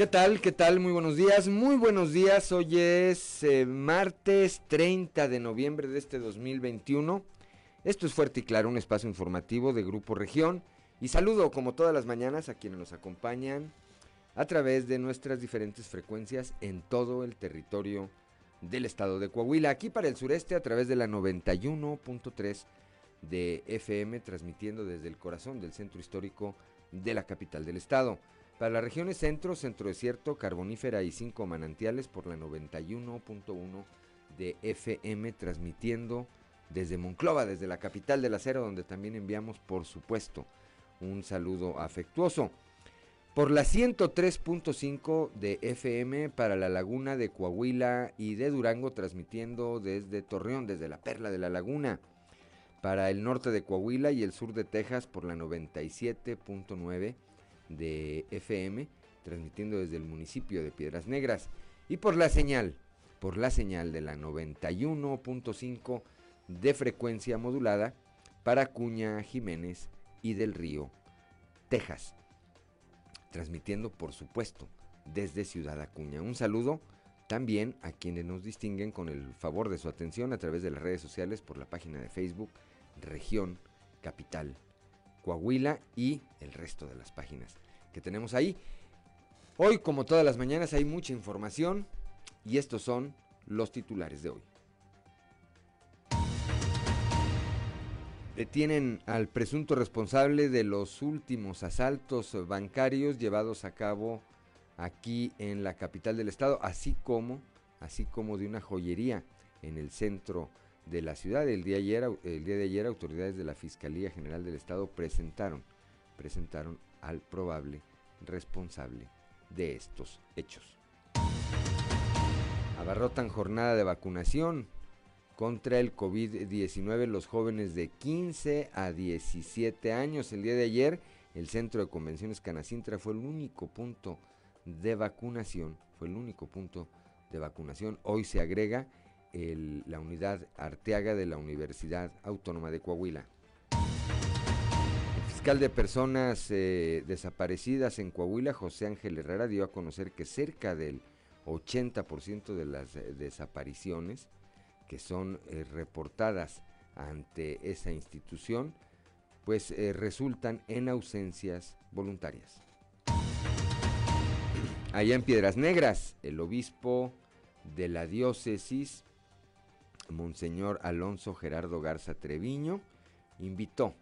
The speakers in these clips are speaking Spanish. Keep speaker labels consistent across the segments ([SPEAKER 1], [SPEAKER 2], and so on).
[SPEAKER 1] ¿Qué tal? ¿Qué tal? Muy buenos días. Muy buenos días. Hoy es eh, martes 30 de noviembre de este 2021. Esto es Fuerte y Claro, un espacio informativo de Grupo Región. Y saludo como todas las mañanas a quienes nos acompañan a través de nuestras diferentes frecuencias en todo el territorio del estado de Coahuila. Aquí para el sureste a través de la 91.3 de FM, transmitiendo desde el corazón del centro histórico de la capital del estado. Para las regiones centro, centro desierto, carbonífera y cinco manantiales por la 91.1 de FM, transmitiendo desde Monclova, desde la capital del acero, donde también enviamos, por supuesto, un saludo afectuoso. Por la 103.5 de FM para la laguna de Coahuila y de Durango, transmitiendo desde Torreón, desde la Perla de la Laguna. Para el norte de Coahuila y el sur de Texas por la 97.9 de FM, transmitiendo desde el municipio de Piedras Negras, y por la señal, por la señal de la 91.5 de frecuencia modulada para Cuña Jiménez y del Río, Texas, transmitiendo por supuesto desde Ciudad Acuña. Un saludo también a quienes nos distinguen con el favor de su atención a través de las redes sociales por la página de Facebook Región Capital Coahuila y el resto de las páginas que tenemos ahí. Hoy, como todas las mañanas, hay mucha información y estos son los titulares de hoy. Detienen al presunto responsable de los últimos asaltos bancarios llevados a cabo aquí en la capital del estado, así como, así como de una joyería en el centro de la ciudad. El día, ayer, el día de ayer autoridades de la Fiscalía General del Estado presentaron, presentaron al probable responsable de estos hechos. Abarrotan jornada de vacunación contra el COVID-19 los jóvenes de 15 a 17 años. El día de ayer el Centro de Convenciones Canacintra fue el único punto de vacunación, fue el único punto de vacunación. Hoy se agrega la unidad Arteaga de la Universidad Autónoma de Coahuila. El fiscal de personas eh, desaparecidas en Coahuila, José Ángel Herrera, dio a conocer que cerca del 80% de las eh, desapariciones que son eh, reportadas ante esa institución, pues resultan en ausencias voluntarias. Allá en Piedras Negras, el obispo de la diócesis Monseñor Alonso Gerardo Garza Treviño invitó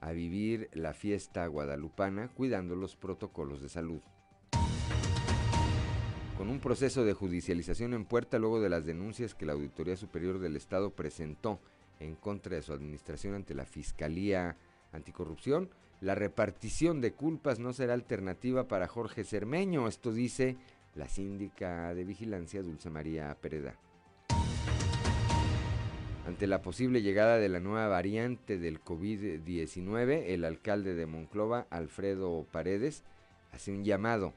[SPEAKER 1] a vivir la fiesta guadalupana cuidando los protocolos de salud. Con un proceso de judicialización en puerta luego de las denuncias que la Auditoría Superior del Estado presentó en contra de su administración ante la Fiscalía Anticorrupción, la repartición de culpas no será alternativa para Jorge Cermeño, esto dice la síndica de vigilancia Dulce María Pereda. Ante la posible llegada de la nueva variante del COVID-19, el alcalde de Monclova, Alfredo Paredes, hace un llamado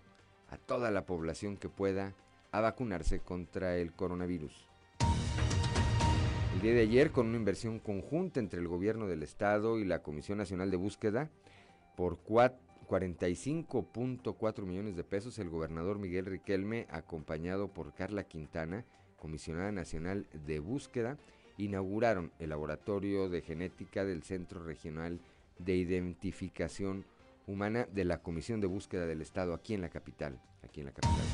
[SPEAKER 1] a toda la población que pueda a vacunarse contra el coronavirus. El día de ayer, con una inversión conjunta entre el gobierno del estado y la Comisión Nacional de Búsqueda, por 45.4 millones de pesos, el gobernador Miguel Riquelme, acompañado por Carla Quintana, comisionada nacional de búsqueda, inauguraron el laboratorio de genética del Centro Regional de Identificación Humana de la Comisión de Búsqueda del Estado aquí en la capital, aquí en la capital.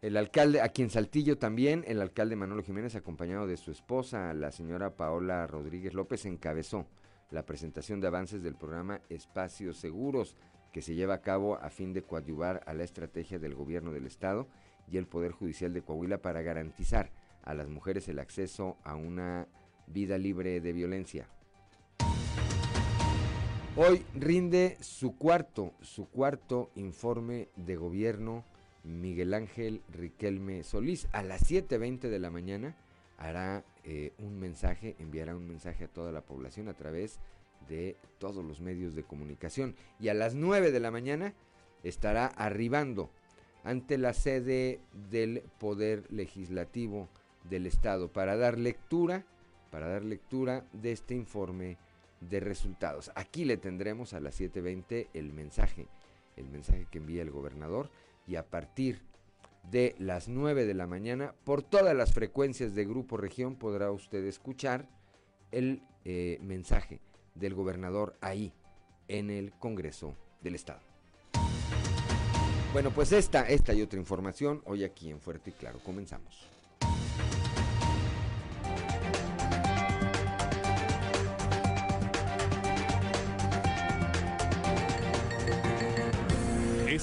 [SPEAKER 1] El alcalde, aquí en Saltillo también, el alcalde Manolo Jiménez, acompañado de su esposa, la señora Paola Rodríguez López, encabezó la presentación de avances del programa Espacios Seguros, que se lleva a cabo a fin de coadyuvar a la estrategia del gobierno del Estado y el Poder Judicial de Coahuila para garantizar a las mujeres el acceso a una vida libre de violencia. Hoy rinde su cuarto, su cuarto informe de gobierno Miguel Ángel Riquelme Solís. A las 7.20 de la mañana hará eh, un mensaje, enviará un mensaje a toda la población a través de todos los medios de comunicación. Y a las 9 de la mañana estará arribando ante la sede del Poder Legislativo del Estado para dar lectura, para dar lectura de este informe de resultados. Aquí le tendremos a las 7.20 el mensaje, el mensaje que envía el gobernador y a partir de las 9 de la mañana por todas las frecuencias de Grupo Región podrá usted escuchar el eh, mensaje del gobernador ahí en el Congreso del Estado. Bueno, pues esta, esta y otra información hoy aquí en Fuerte y Claro. Comenzamos.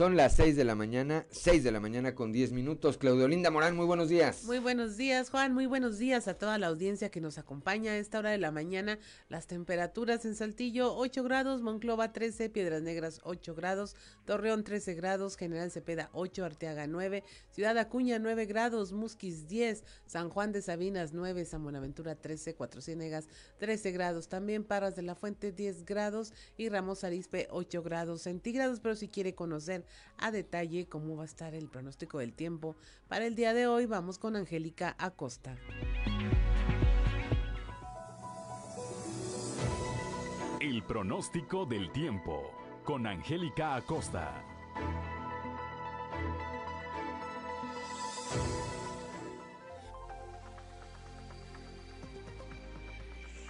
[SPEAKER 1] Son las 6 de la mañana, 6 de la mañana con 10 minutos. Claudio Linda Morán, muy buenos días.
[SPEAKER 2] Muy buenos días, Juan. Muy buenos días a toda la audiencia que nos acompaña a esta hora de la mañana. Las temperaturas en Saltillo 8 grados, Monclova 13, Piedras Negras 8 grados, Torreón 13 grados, General Cepeda 8, Arteaga 9, Ciudad Acuña 9 grados, Musquis 10, San Juan de Sabinas 9, San Buenaventura 13, Cuatro Ciénegas 13 grados, también Parras de la Fuente 10 grados y Ramos Arispe 8 grados centígrados. Pero si quiere conocer a detalle cómo va a estar el pronóstico del tiempo. Para el día de hoy vamos con Angélica Acosta.
[SPEAKER 3] El pronóstico del tiempo con Angélica Acosta.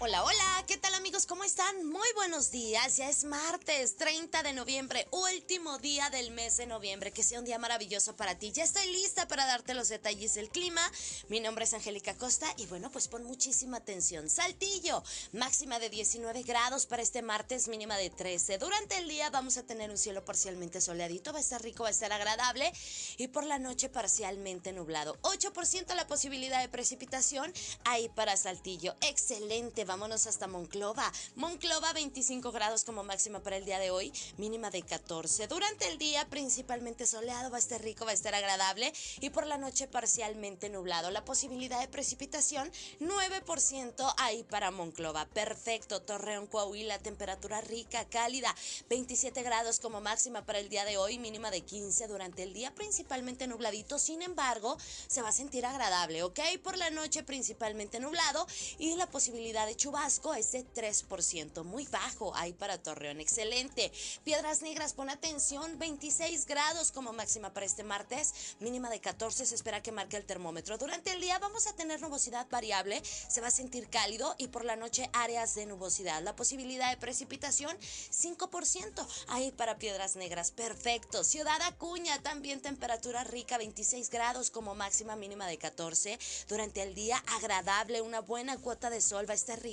[SPEAKER 4] Hola, hola, ¿qué tal amigos? ¿Cómo están? Muy buenos días, ya es martes 30 de noviembre, último día del mes de noviembre, que sea un día maravilloso para ti. Ya estoy lista para darte los detalles del clima. Mi nombre es Angélica Costa y bueno, pues pon muchísima atención. Saltillo, máxima de 19 grados para este martes, mínima de 13. Durante el día vamos a tener un cielo parcialmente soleadito, va a estar rico, va a estar agradable y por la noche parcialmente nublado. 8% la posibilidad de precipitación ahí para Saltillo. Excelente vámonos hasta Monclova. Monclova 25 grados como máxima para el día de hoy, mínima de 14. Durante el día principalmente soleado, va a estar rico, va a estar agradable y por la noche parcialmente nublado. La posibilidad de precipitación 9% ahí para Monclova. Perfecto. Torreón, Coahuila, temperatura rica, cálida, 27 grados como máxima para el día de hoy, mínima de 15 durante el día principalmente nubladito. Sin embargo, se va a sentir agradable, ¿ok? Por la noche principalmente nublado y la posibilidad de chubasco es de 3%, muy bajo ahí para Torreón, excelente. Piedras Negras, pon atención, 26 grados como máxima para este martes, mínima de 14, se espera que marque el termómetro. Durante el día vamos a tener nubosidad variable, se va a sentir cálido y por la noche áreas de nubosidad. La posibilidad de precipitación, 5% ahí para Piedras Negras, perfecto. Ciudad Acuña, también temperatura rica, 26 grados como máxima mínima de 14. Durante el día agradable, una buena cuota de sol va a estar rica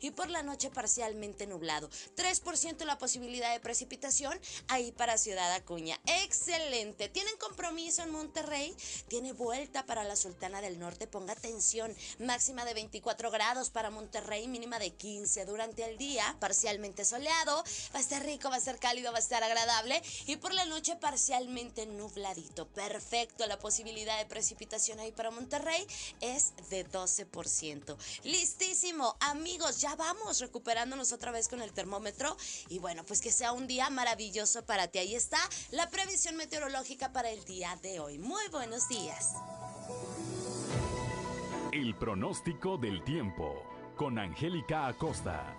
[SPEAKER 4] y por la noche parcialmente nublado. 3% la posibilidad de precipitación ahí para Ciudad Acuña. Excelente. ¿Tienen compromiso en Monterrey? Tiene vuelta para la Sultana del Norte. Ponga atención. Máxima de 24 grados para Monterrey, mínima de 15 durante el día. Parcialmente soleado. Va a estar rico, va a estar cálido, va a estar agradable. Y por la noche parcialmente nubladito. Perfecto. La posibilidad de precipitación ahí para Monterrey es de 12%. Listísimo amigos, ya vamos recuperándonos otra vez con el termómetro y bueno, pues que sea un día maravilloso para ti. Ahí está la previsión meteorológica para el día de hoy. Muy buenos días.
[SPEAKER 3] El pronóstico del tiempo con Angélica Acosta.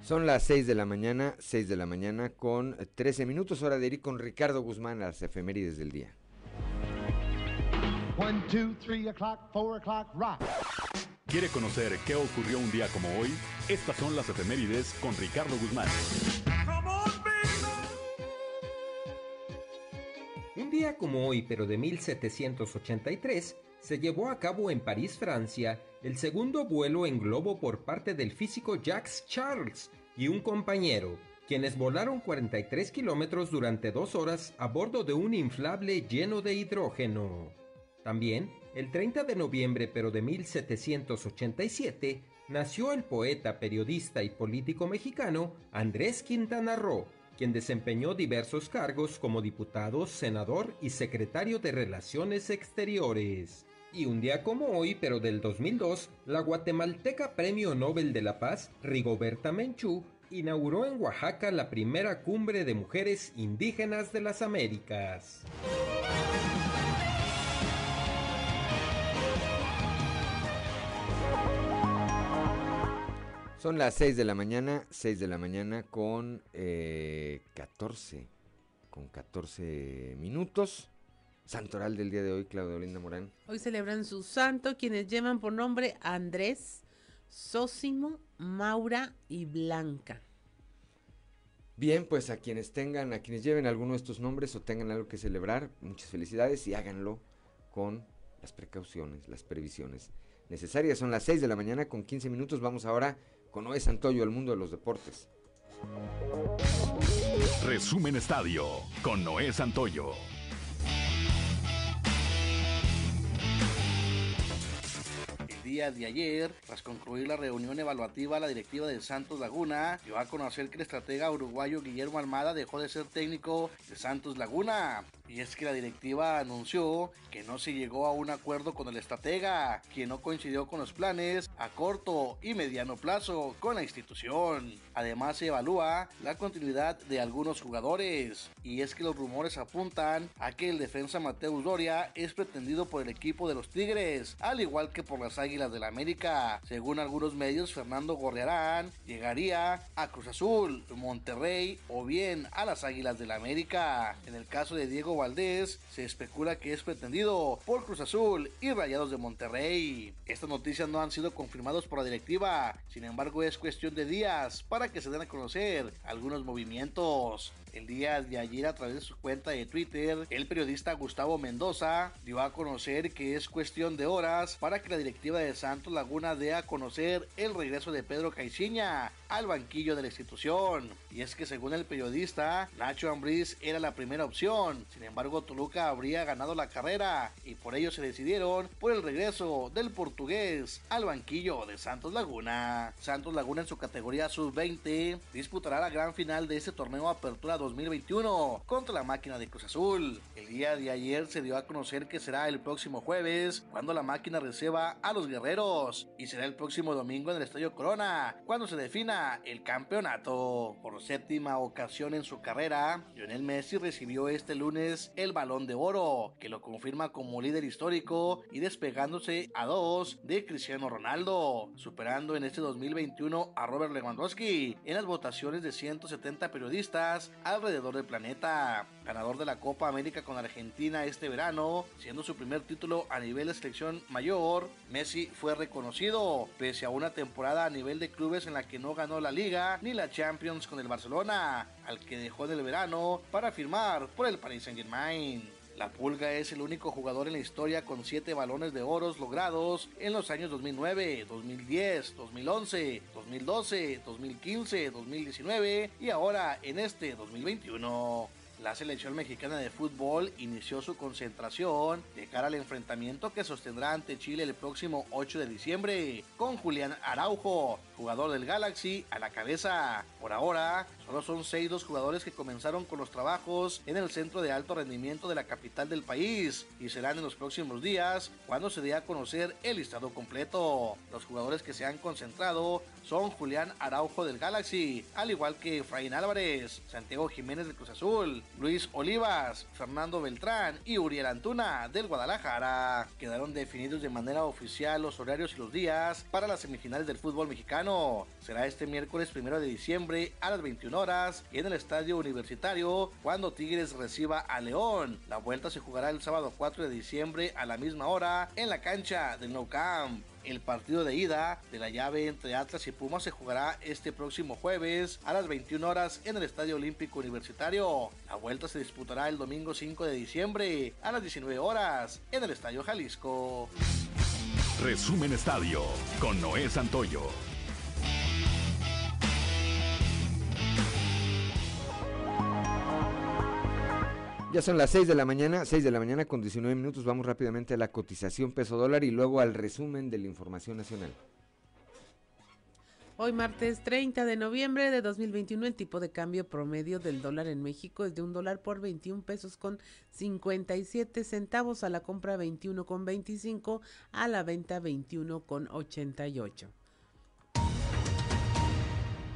[SPEAKER 1] Son las 6 de la mañana, 6 de la mañana con 13 minutos, hora de ir con Ricardo Guzmán a las efemérides del día.
[SPEAKER 3] One, two, three o'clock, four o'clock, rock. ¿Quiere conocer qué ocurrió un día como hoy? Estas son las efemérides con Ricardo Guzmán.
[SPEAKER 5] Un día como hoy, pero de 1783, se llevó a cabo en París, Francia, el segundo vuelo en globo por parte del físico Jacques Charles y un compañero, quienes volaron 43 kilómetros durante dos horas a bordo de un inflable lleno de hidrógeno. También, el 30 de noviembre pero de 1787, nació el poeta, periodista y político mexicano Andrés Quintana Roo, quien desempeñó diversos cargos como diputado, senador y secretario de Relaciones Exteriores. Y un día como hoy, pero del 2002, la guatemalteca Premio Nobel de la Paz, Rigoberta Menchú, inauguró en Oaxaca la primera cumbre de mujeres indígenas de las Américas.
[SPEAKER 1] Son las 6 de la mañana, 6 de la mañana con eh, 14, con 14 minutos. Santoral del día de hoy, Claudio Linda Morán.
[SPEAKER 2] Hoy celebran su santo quienes llevan por nombre Andrés, Sósimo, Maura y Blanca.
[SPEAKER 1] Bien, pues a quienes tengan, a quienes lleven alguno de estos nombres o tengan algo que celebrar, muchas felicidades y háganlo con las precauciones, las previsiones necesarias. Son las 6 de la mañana con 15 minutos. Vamos ahora con Noé Santoyo, el mundo de los deportes.
[SPEAKER 3] Resumen Estadio con Noé Santoyo.
[SPEAKER 6] De ayer, tras concluir la reunión evaluativa, la directiva del Santos Laguna dio a conocer que el estratega uruguayo Guillermo Almada dejó de ser técnico de Santos Laguna. Y es que la directiva anunció que no se llegó a un acuerdo con el estratega, quien no coincidió con los planes a corto y mediano plazo con la institución. Además se evalúa la continuidad de algunos jugadores. Y es que los rumores apuntan a que el defensa Mateus Doria es pretendido por el equipo de los Tigres, al igual que por las Águilas del la América. Según algunos medios, Fernando Gorriarán llegaría a Cruz Azul, Monterrey o bien a las Águilas del la América. En el caso de Diego Valdés, se especula que es pretendido por Cruz Azul y Rayados de Monterrey. Estas noticias no han sido confirmadas por la directiva, sin embargo es cuestión de días para que se den a conocer algunos movimientos. El día de ayer a través de su cuenta de Twitter, el periodista Gustavo Mendoza dio a conocer que es cuestión de horas para que la directiva de Santos Laguna dé a conocer el regreso de Pedro Caixinha al banquillo de la institución. Y es que según el periodista, Nacho Ambriz era la primera opción. Sin embargo, Toluca habría ganado la carrera y por ello se decidieron por el regreso del portugués al banquillo de Santos Laguna. Santos Laguna en su categoría sub-20 disputará la gran final de este torneo Apertura 2021 contra la máquina de Cruz Azul. El día de ayer se dio a conocer que será el próximo jueves cuando la máquina reciba a los guerreros y será el próximo domingo en el Estadio Corona cuando se defina el campeonato. Por séptima ocasión en su carrera, Lionel Messi recibió este lunes el balón de oro, que lo confirma como líder histórico y despegándose a dos de Cristiano Ronaldo, superando en este 2021 a Robert Lewandowski en las votaciones de 170 periodistas alrededor del planeta. Ganador de la Copa América con Argentina este verano, siendo su primer título a nivel de selección mayor, Messi fue reconocido, pese a una temporada a nivel de clubes en la que no ganó la Liga ni la Champions con el Barcelona, al que dejó en el verano para firmar por el Paris Saint Germain. La Pulga es el único jugador en la historia con 7 balones de oros logrados en los años 2009, 2010, 2011, 2012, 2015, 2019 y ahora en este 2021. La selección mexicana de fútbol inició su concentración de cara al enfrentamiento que sostendrá ante Chile el próximo 8 de diciembre, con Julián Araujo, jugador del Galaxy, a la cabeza. Por ahora, solo son seis los jugadores que comenzaron con los trabajos en el centro de alto rendimiento de la capital del país y serán en los próximos días cuando se dé a conocer el listado completo. Los jugadores que se han concentrado son Julián Araujo del Galaxy, al igual que Efraín Álvarez, Santiago Jiménez del Cruz Azul, Luis Olivas, Fernando Beltrán y Uriel Antuna del Guadalajara. Quedaron definidos de manera oficial los horarios y los días para las semifinales del fútbol mexicano. Será este miércoles primero de diciembre a las 21 horas en el estadio universitario cuando Tigres reciba a León. La vuelta se jugará el sábado 4 de diciembre a la misma hora en la cancha del Nou Camp. El partido de ida de la llave entre Atlas y Pumas se jugará este próximo jueves a las 21 horas en el Estadio Olímpico Universitario. La vuelta se disputará el domingo 5 de diciembre a las 19 horas en el Estadio Jalisco.
[SPEAKER 3] Resumen Estadio con Noé Santoyo.
[SPEAKER 1] Ya son las 6 de la mañana, 6 de la mañana con 19 minutos. Vamos rápidamente a la cotización peso dólar y luego al resumen de la información nacional.
[SPEAKER 2] Hoy martes 30 de noviembre de 2021 el tipo de cambio promedio del dólar en México es de un dólar por 21 pesos con 57 centavos a la compra 21 con 25 a la venta 21 con 88.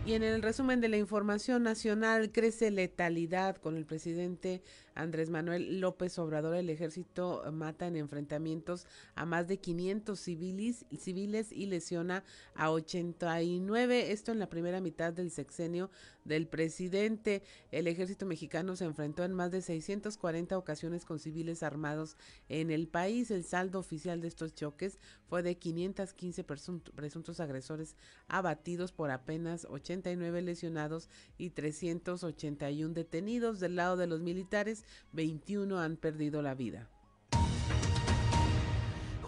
[SPEAKER 2] Y en el resumen de la información nacional, crece letalidad con el presidente Andrés Manuel López Obrador, el ejército mata en enfrentamientos a más de 500 civiles, civiles y lesiona a 89. Esto en la primera mitad del sexenio del presidente. El ejército mexicano se enfrentó en más de 640 ocasiones con civiles armados en el país. El saldo oficial de estos choques fue de 515 presuntos agresores abatidos por apenas 89 lesionados y 381 detenidos del lado de los militares 21 han perdido la vida.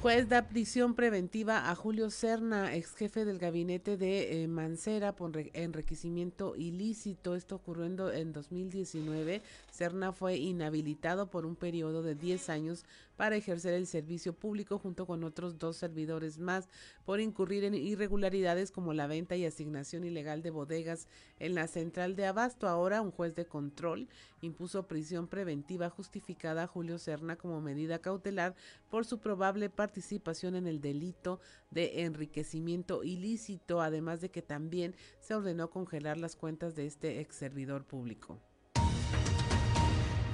[SPEAKER 2] Juez da prisión preventiva a Julio Serna, ex jefe del gabinete de eh, Mancera, por enriquecimiento ilícito. Esto ocurrió en, en 2019. Serna fue inhabilitado por un periodo de 10 años para ejercer el servicio público junto con otros dos servidores más por incurrir en irregularidades como la venta y asignación ilegal de bodegas en la central de Abasto. Ahora un juez de control impuso prisión preventiva justificada a Julio Serna como medida cautelar por su probable participación en el delito de enriquecimiento ilícito, además de que también se ordenó congelar las cuentas de este ex servidor público.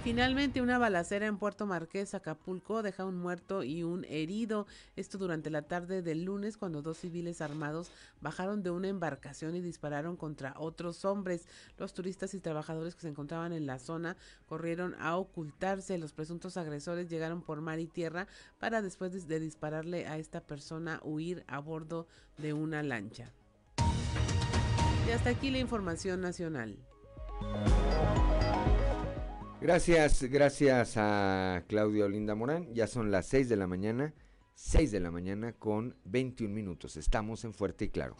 [SPEAKER 2] Finalmente, una balacera en Puerto Marqués, Acapulco, deja un muerto y un herido. Esto durante la tarde del lunes, cuando dos civiles armados bajaron de una embarcación y dispararon contra otros hombres. Los turistas y trabajadores que se encontraban en la zona corrieron a ocultarse. Los presuntos agresores llegaron por mar y tierra para después de dispararle a esta persona huir a bordo de una lancha. Y hasta aquí la información nacional.
[SPEAKER 1] Gracias, gracias a Claudia Olinda Morán. Ya son las 6 de la mañana, 6 de la mañana con 21 minutos. Estamos en Fuerte y Claro.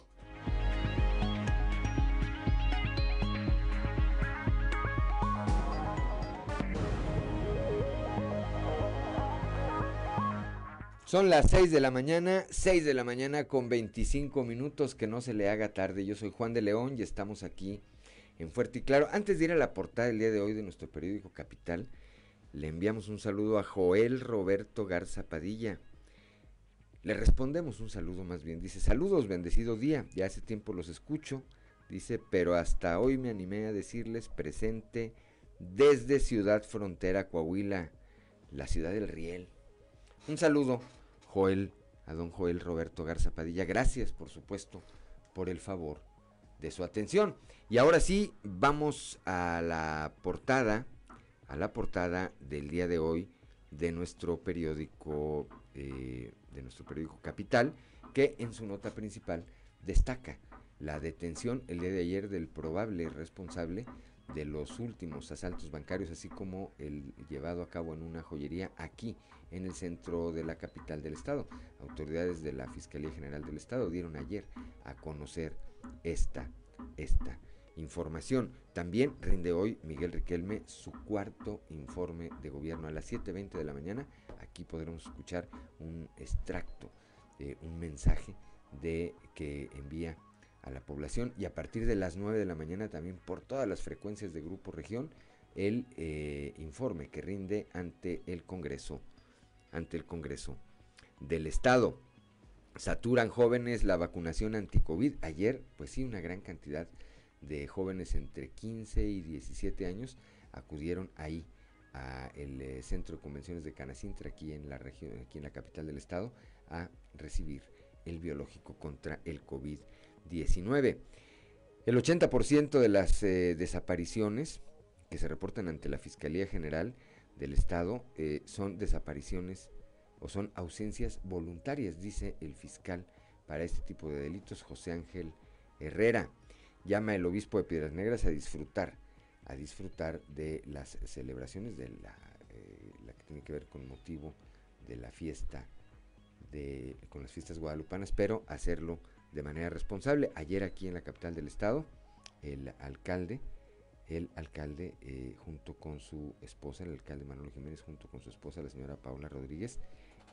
[SPEAKER 1] Son las 6 de la mañana, 6 de la mañana con 25 minutos, que no se le haga tarde. Yo soy Juan de León y estamos aquí en Fuerte y Claro. Antes de ir a la portada del día de hoy de nuestro periódico Capital, le enviamos un saludo a Joel Roberto Garza Padilla. Le respondemos un saludo más bien. Dice, saludos, bendecido día. Ya hace tiempo los escucho. Dice, pero hasta hoy me animé a decirles presente desde Ciudad Frontera, Coahuila, la ciudad del Riel. Un saludo, Joel, a don Joel Roberto Garza Padilla. Gracias, por supuesto, por el favor de su atención. Y ahora sí, vamos a la portada, a la portada del día de hoy de nuestro periódico, eh, de nuestro periódico Capital, que en su nota principal destaca la detención el día de ayer del probable responsable de los últimos asaltos bancarios, así como el llevado a cabo en una joyería aquí en el centro de la capital del estado. Autoridades de la Fiscalía General del Estado dieron ayer a conocer esta, esta información. También rinde hoy Miguel Riquelme su cuarto informe de gobierno a las 7.20 de la mañana. Aquí podremos escuchar un extracto, eh, un mensaje de que envía a la población y a partir de las 9 de la mañana también por todas las frecuencias de Grupo Región el eh, informe que rinde ante el Congreso, ante el Congreso del Estado. Saturan jóvenes la vacunación anti-COVID. Ayer, pues sí, una gran cantidad de jóvenes entre 15 y 17 años acudieron ahí a el eh, centro de convenciones de Canacintra aquí en la región aquí en la capital del estado a recibir el biológico contra el COVID-19. El 80% de las eh, desapariciones que se reportan ante la Fiscalía General del Estado eh, son desapariciones o son ausencias voluntarias, dice el fiscal para este tipo de delitos, José Ángel Herrera. Llama el obispo de Piedras Negras a disfrutar, a disfrutar de las celebraciones de la, eh, la que tiene que ver con motivo de la fiesta, de, con las fiestas guadalupanas, pero hacerlo de manera responsable. Ayer aquí en la capital del estado, el alcalde, el alcalde eh, junto con su esposa, el alcalde Manuel Jiménez junto con su esposa, la señora Paula Rodríguez,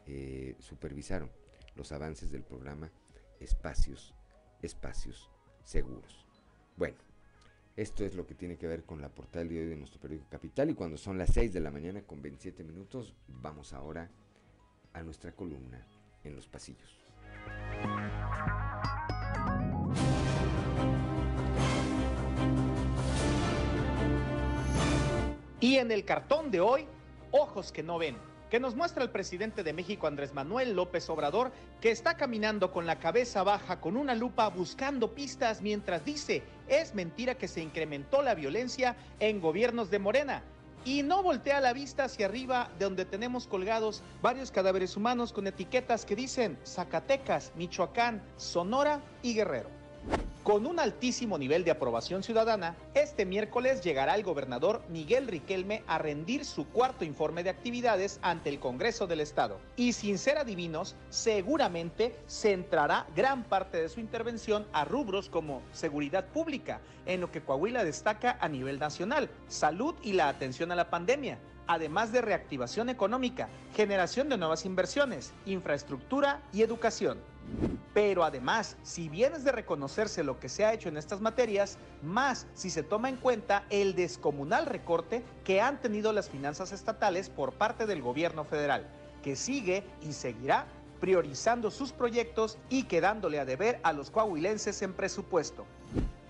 [SPEAKER 1] eh, supervisaron los avances del programa Espacios, Espacios seguros. Bueno, esto es lo que tiene que ver con la portada del día de hoy de nuestro periódico Capital y cuando son las 6 de la mañana con 27 minutos, vamos ahora a nuestra columna en los pasillos.
[SPEAKER 7] Y en el cartón de hoy, ojos que no ven que nos muestra el presidente de México Andrés Manuel López Obrador, que está caminando con la cabeza baja con una lupa buscando pistas mientras dice, es mentira que se incrementó la violencia en gobiernos de Morena. Y no voltea la vista hacia arriba de donde tenemos colgados varios cadáveres humanos con etiquetas que dicen Zacatecas, Michoacán, Sonora y Guerrero. Con un altísimo nivel de aprobación ciudadana, este miércoles llegará el gobernador Miguel Riquelme a rendir su cuarto informe de actividades ante el Congreso del Estado. Y sin ser adivinos, seguramente centrará gran parte de su intervención a rubros como seguridad pública, en lo que Coahuila destaca a nivel nacional, salud y la atención a la pandemia, además de reactivación económica, generación de nuevas inversiones, infraestructura y educación. Pero además, si bien es de reconocerse lo que se ha hecho en estas materias, más si se toma en cuenta el descomunal recorte que han tenido las finanzas estatales por parte del gobierno federal, que sigue y seguirá priorizando sus proyectos y quedándole a deber a los coahuilenses en presupuesto.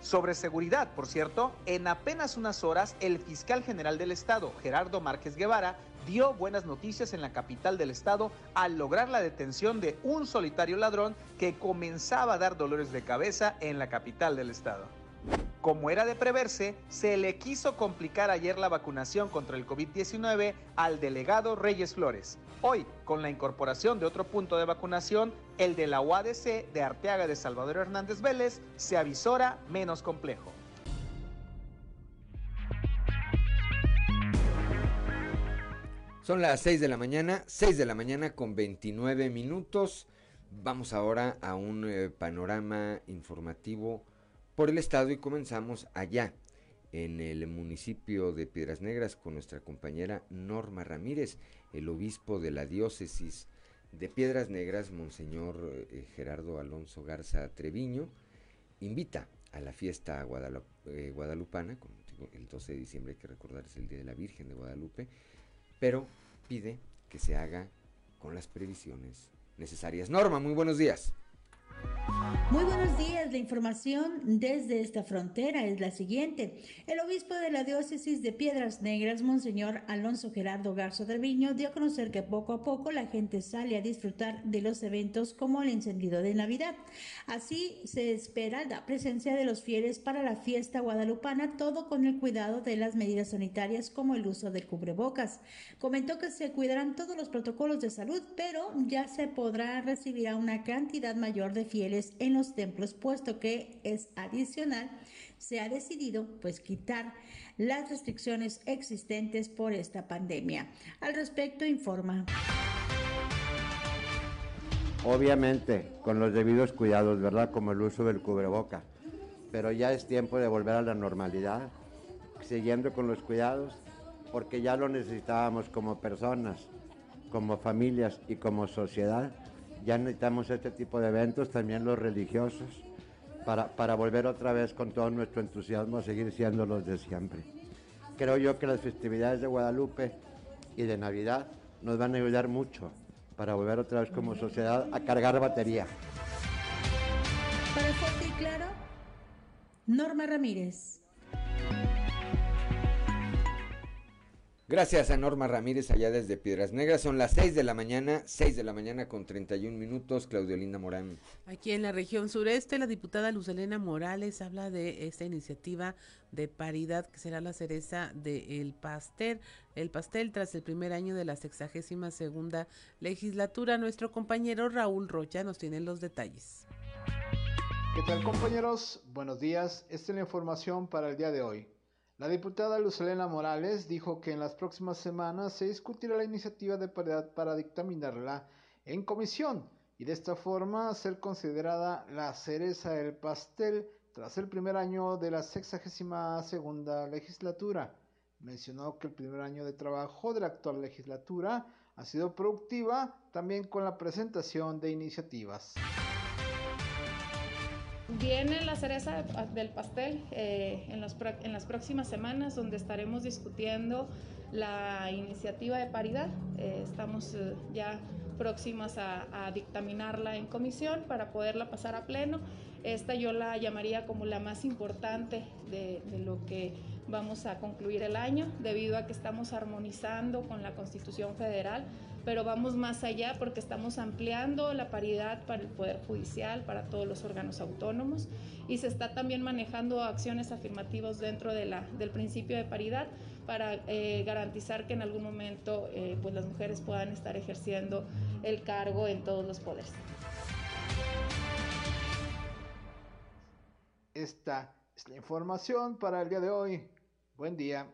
[SPEAKER 7] Sobre seguridad, por cierto, en apenas unas horas el fiscal general del estado, Gerardo Márquez Guevara, dio buenas noticias en la capital del estado al lograr la detención de un solitario ladrón que comenzaba a dar dolores de cabeza en la capital del estado. Como era de preverse, se le quiso complicar ayer la vacunación contra el COVID-19 al delegado Reyes Flores. Hoy, con la incorporación de otro punto de vacunación, el de la UADC de Arteaga de Salvador Hernández Vélez, se avisora menos complejo.
[SPEAKER 1] Son las 6 de la mañana, 6 de la mañana con 29 minutos. Vamos ahora a un eh, panorama informativo por el estado y comenzamos allá, en el municipio de Piedras Negras, con nuestra compañera Norma Ramírez, el obispo de la diócesis de Piedras Negras, Monseñor eh, Gerardo Alonso Garza Treviño, invita a la fiesta eh, guadalupana, el 12 de diciembre hay que recordar es el Día de la Virgen de Guadalupe, pero pide que se haga con las previsiones necesarias. Norma, muy buenos días.
[SPEAKER 8] Muy buenos días. La información desde esta frontera es la siguiente. El obispo de la diócesis de Piedras Negras, Monseñor Alonso Gerardo Garzo Viño, dio a conocer que poco a poco la gente sale a disfrutar de los eventos como el encendido de Navidad. Así se espera la presencia de los fieles para la fiesta guadalupana, todo con el cuidado de las medidas sanitarias como el uso del cubrebocas. Comentó que se cuidarán todos los protocolos de salud, pero ya se podrá recibir a una cantidad mayor de fieles en los templos, puesto que es adicional, se ha decidido pues quitar las restricciones existentes por esta pandemia. Al respecto informa.
[SPEAKER 9] Obviamente, con los debidos cuidados, ¿verdad? Como el uso del cubreboca. Pero ya es tiempo de volver a la normalidad, siguiendo con los cuidados, porque ya lo necesitábamos como personas, como familias y como sociedad ya necesitamos este tipo de eventos, también los religiosos, para, para volver otra vez con todo nuestro entusiasmo a seguir siendo los de siempre. Creo yo que las festividades de Guadalupe y de Navidad nos van a ayudar mucho para volver otra vez como sociedad a cargar batería.
[SPEAKER 8] Para fuerte y claro, Norma Ramírez.
[SPEAKER 1] Gracias a Norma Ramírez allá desde Piedras Negras. Son las 6 de la mañana, 6 de la mañana con 31 minutos. Claudio Linda Morán.
[SPEAKER 2] Aquí en la región sureste, la diputada Lucelena Morales habla de esta iniciativa de paridad que será la cereza del pastel. El pastel tras el primer año de la sexagésima segunda legislatura. Nuestro compañero Raúl Rocha nos tiene los detalles.
[SPEAKER 10] ¿Qué tal compañeros? Buenos días. Esta es la información para el día de hoy. La diputada Lucelena Morales dijo que en las próximas semanas se discutirá la iniciativa de paridad para dictaminarla en comisión y de esta forma ser considerada la cereza del pastel tras el primer año de la sexagésima segunda legislatura. Mencionó que el primer año de trabajo de la actual legislatura ha sido productiva también con la presentación de iniciativas.
[SPEAKER 11] Viene la cereza del pastel eh, en, las próximas semanas donde estaremos discutiendo la iniciativa de paridad. Eh, estamos eh, ya próximas a, dictaminarla en comisión para poderla pasar a pleno. Esta yo la llamaría como la más importante de lo que vamos a concluir el año, debido a que estamos armonizando con la Constitución Federal pero vamos más allá porque estamos ampliando la paridad para el Poder Judicial, para todos los órganos autónomos y se está también manejando acciones afirmativas dentro de la, del principio de paridad para eh, garantizar que en algún momento eh, pues las mujeres puedan estar ejerciendo el cargo en todos los poderes.
[SPEAKER 10] Esta es la información para el día de hoy. Buen día.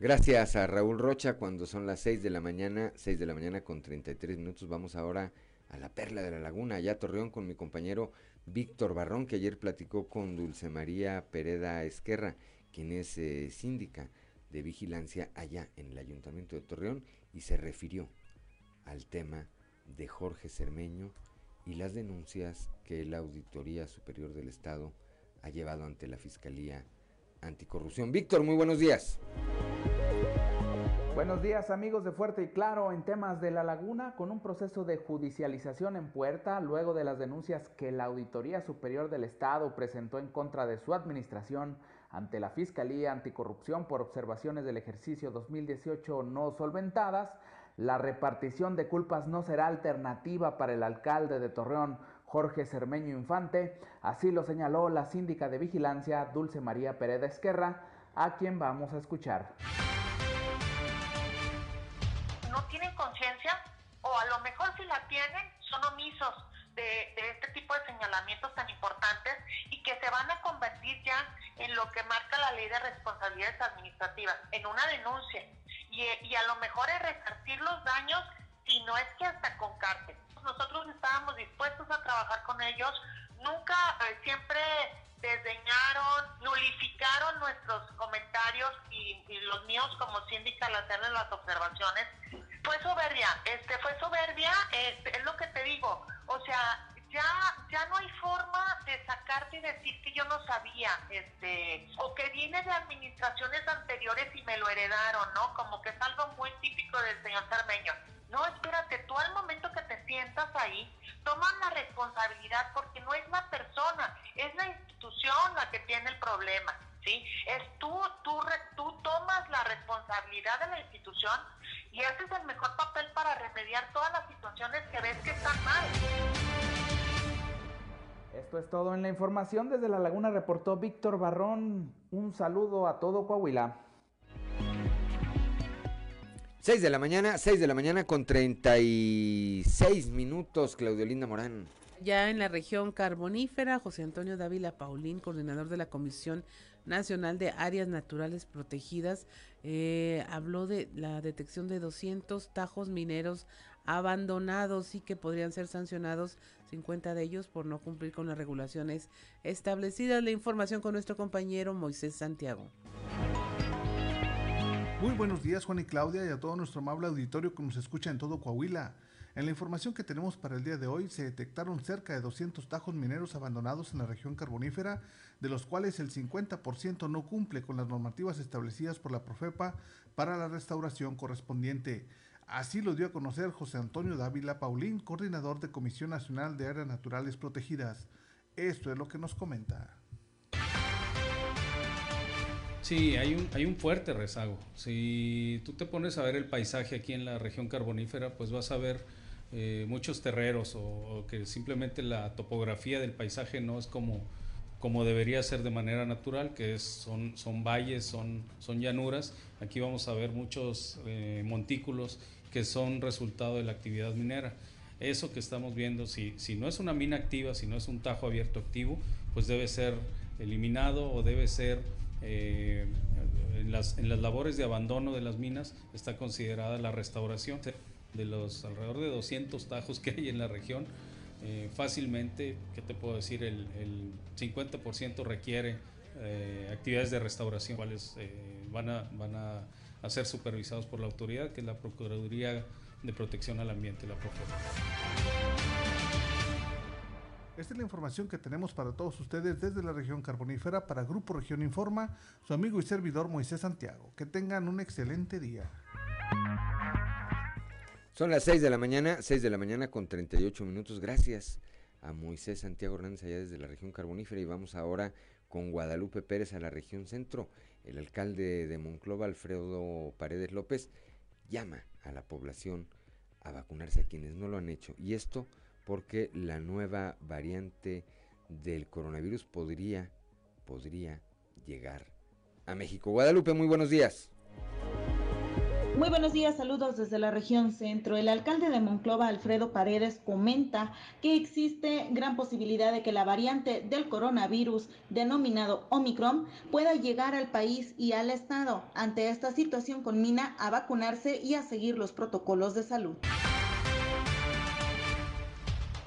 [SPEAKER 1] Gracias a Raúl Rocha cuando son las 6 de la mañana, 6 de la mañana con 33 minutos. Vamos ahora a la Perla de la Laguna, allá a Torreón con mi compañero Víctor Barrón, que ayer platicó con Dulce María Pereda Esquerra, quien es eh, síndica de vigilancia allá en el Ayuntamiento de Torreón y se refirió al tema de Jorge Cermeño y las denuncias que la Auditoría Superior del Estado ha llevado ante la Fiscalía Anticorrupción. Víctor, muy buenos días.
[SPEAKER 12] Buenos días amigos de Fuerte y Claro en temas de la laguna con un proceso de judicialización en puerta luego de las denuncias que la Auditoría Superior del Estado presentó en contra de su administración ante la Fiscalía Anticorrupción por observaciones del ejercicio 2018 no solventadas, la repartición de culpas no será alternativa para el alcalde de Torreón, Jorge Cermeño Infante, así lo señaló la síndica de vigilancia Dulce María Pérez Esquerra, a quien vamos a escuchar.
[SPEAKER 13] No tienen conciencia o a lo mejor si la tienen son omisos de, este tipo de señalamientos tan importantes y que se van a convertir ya en lo que marca la ley de responsabilidades administrativas, en una denuncia. Y, y a lo mejor es resarcir los daños si no es que hasta con cárcel nosotros estábamos dispuestos a trabajar con ellos, nunca, eh, siempre desdeñaron, nulificaron nuestros comentarios y, los míos como síndica al hacerles las observaciones. Fue soberbia, este, fue soberbia, este, es lo que te digo, o sea, ya, ya no hay forma de sacarte y decir que yo no sabía, este, o que viene de administraciones anteriores y me lo heredaron, ¿no? Como que es algo muy típico del señor Cermeño. No, espérate, tú al momento que te sientas ahí, toman la responsabilidad porque no es la persona, es la institución la que tiene el problema, ¿sí? Es tú, tú, tú tomas la responsabilidad de la institución y haces el mejor papel para remediar todas las situaciones que ves que están mal.
[SPEAKER 12] Esto es todo en la información. Desde La Laguna reportó Víctor Barrón. Un saludo a todo Coahuila.
[SPEAKER 1] 6 de la mañana, 6 de la mañana con 36 minutos, Claudio Linda Morán.
[SPEAKER 2] Ya en la región carbonífera, José Antonio Dávila Paulín, coordinador de la Comisión Nacional de Áreas Naturales Protegidas, eh, habló de la detección de 200 tajos mineros abandonados y que podrían ser sancionados 50 de ellos por no cumplir con las regulaciones establecidas. La información con nuestro compañero Moisés Santiago.
[SPEAKER 14] Muy buenos días Juan y Claudia y a todo nuestro amable auditorio que nos escucha en todo Coahuila. En la información que tenemos para el día de hoy se detectaron cerca de 200 tajos mineros abandonados en la región carbonífera, de los cuales el 50% no cumple con las normativas establecidas por la Profepa para la restauración correspondiente. Así lo dio a conocer José Antonio Dávila Paulín, coordinador de Comisión Nacional de Áreas Naturales Protegidas. Esto es lo que nos comenta.
[SPEAKER 15] Sí, hay un, hay un fuerte rezago. Si tú te pones a ver el paisaje aquí en la región carbonífera, pues vas a ver eh, muchos terreros o, que simplemente la topografía del paisaje no es como, como debería ser de manera natural, que es, son, son valles, son, son llanuras. Aquí vamos a ver muchos eh, montículos que son resultado de la actividad minera. Eso que estamos viendo, si, si no es una mina activa, si no es un tajo abierto activo, pues debe ser eliminado o debe ser eh, en, las, en, las, labores de abandono de las minas está considerada la restauración de los alrededor de 200 tajos que hay en la región. Eh, fácilmente, ¿qué te puedo decir? El, el 50% requiere eh, actividades de restauración, cuales van, a, van a, ser supervisados por la autoridad, que es la Procuraduría de Protección al Ambiente, la PROFEP.
[SPEAKER 14] Esta es la información que tenemos para todos ustedes desde la región carbonífera para Grupo Región Informa, su amigo y servidor Moisés Santiago. Que tengan un excelente día.
[SPEAKER 1] Son las 6 de la mañana, 6 de la mañana con 38 minutos. Gracias a Moisés Santiago Hernández allá desde la región carbonífera y vamos ahora con Guadalupe Pérez a la región centro. El alcalde de Monclova, Alfredo Paredes López, llama a la población a vacunarse a quienes no lo han hecho. Y esto porque la nueva variante del coronavirus podría, podría llegar a México. Guadalupe, muy buenos días.
[SPEAKER 16] Muy buenos días, saludos desde la región centro. El alcalde de Monclova, Alfredo Paredes, comenta que existe gran posibilidad de que la variante del coronavirus denominado Omicron pueda llegar al país y al estado. Ante esta situación, conmina a vacunarse y a seguir los protocolos de salud.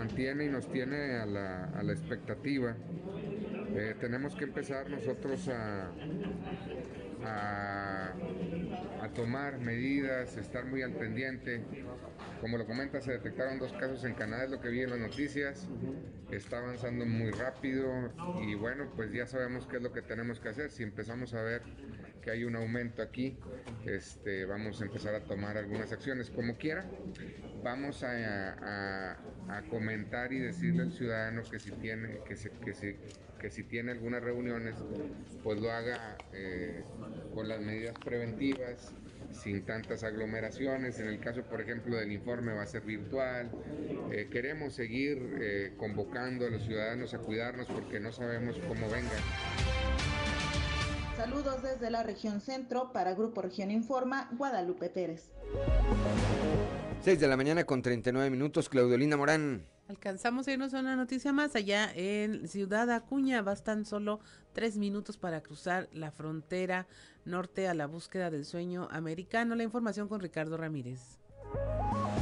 [SPEAKER 17] Mantiene y nos tiene a la, a la expectativa. Eh, tenemos que empezar nosotros a, a, tomar medidas, estar muy al pendiente. Como lo comenta, se detectaron dos casos en Canadá, es lo que vi en las noticias. Está avanzando muy rápido y bueno, pues ya sabemos qué es lo que tenemos que hacer. Si empezamos a ver que hay un aumento aquí, este, vamos a empezar a tomar algunas acciones. Como quiera, vamos a, comentar y decirle al ciudadano que si tiene, que se, que si tiene algunas reuniones, pues lo haga eh, con las medidas preventivas, sin tantas aglomeraciones. En el caso, por ejemplo, del informe va a ser virtual. Eh, queremos seguir eh, convocando a los ciudadanos a cuidarnos porque no sabemos cómo vengan.
[SPEAKER 16] Saludos desde la región centro para Grupo Región Informa, Guadalupe Pérez.
[SPEAKER 1] 6 de la mañana con 39 minutos, Claudelina Morán.
[SPEAKER 2] Alcanzamos a irnos a una noticia más. Allá en Ciudad Acuña bastan solo tres minutos para cruzar la frontera norte a la búsqueda del sueño americano. La información con Ricardo Ramírez.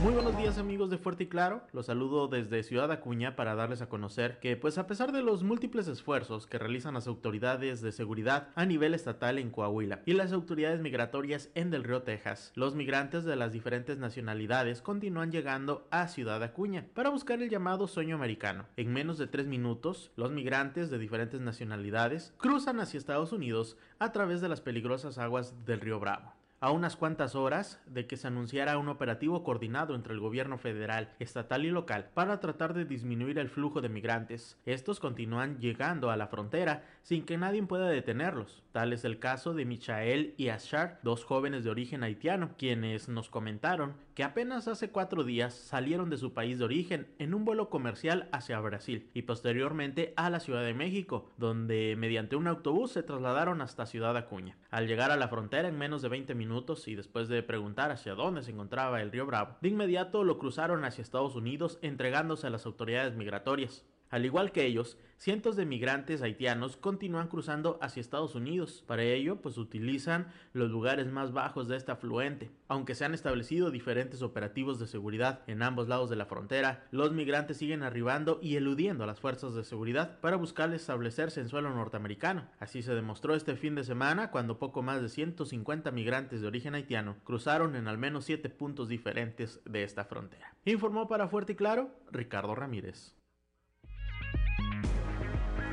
[SPEAKER 18] Muy buenos días amigos de Fuerte y Claro, los saludo desde Ciudad Acuña para darles a conocer que pues a pesar de los múltiples esfuerzos que realizan las autoridades de seguridad a nivel estatal en Coahuila y las autoridades migratorias en Del Río, Texas, los migrantes de las diferentes nacionalidades continúan llegando a Ciudad Acuña para buscar el llamado sueño americano. En menos de tres minutos, los migrantes de diferentes nacionalidades cruzan hacia Estados Unidos a través de las peligrosas aguas del río Bravo a unas cuantas horas de que se anunciara un operativo coordinado entre el gobierno federal, estatal y local para tratar de disminuir el flujo de migrantes. Estos continúan llegando a la frontera sin que nadie pueda detenerlos. Tal es el caso de Michael y Ashar, dos jóvenes de origen haitiano, quienes nos comentaron que apenas hace cuatro días salieron de su país de origen en un vuelo comercial hacia Brasil y posteriormente a la Ciudad de México, donde mediante un autobús se trasladaron hasta Ciudad Acuña. Al llegar a la frontera en menos de 20 minutos y después de preguntar hacia dónde se encontraba el río Bravo, de inmediato lo cruzaron hacia Estados Unidos entregándose a las autoridades migratorias. Al igual que ellos, cientos de migrantes haitianos continúan cruzando hacia Estados Unidos. Para ello, pues utilizan los lugares más bajos de este afluente. Aunque se han establecido diferentes operativos de seguridad en ambos lados de la frontera, los migrantes siguen arribando y eludiendo a las fuerzas de seguridad para buscar establecerse en suelo norteamericano. Así se demostró este fin de semana cuando poco más de 150 migrantes de origen haitiano cruzaron en al menos 7 puntos diferentes de esta frontera. Informó para Fuerte y Claro Ricardo Ramírez.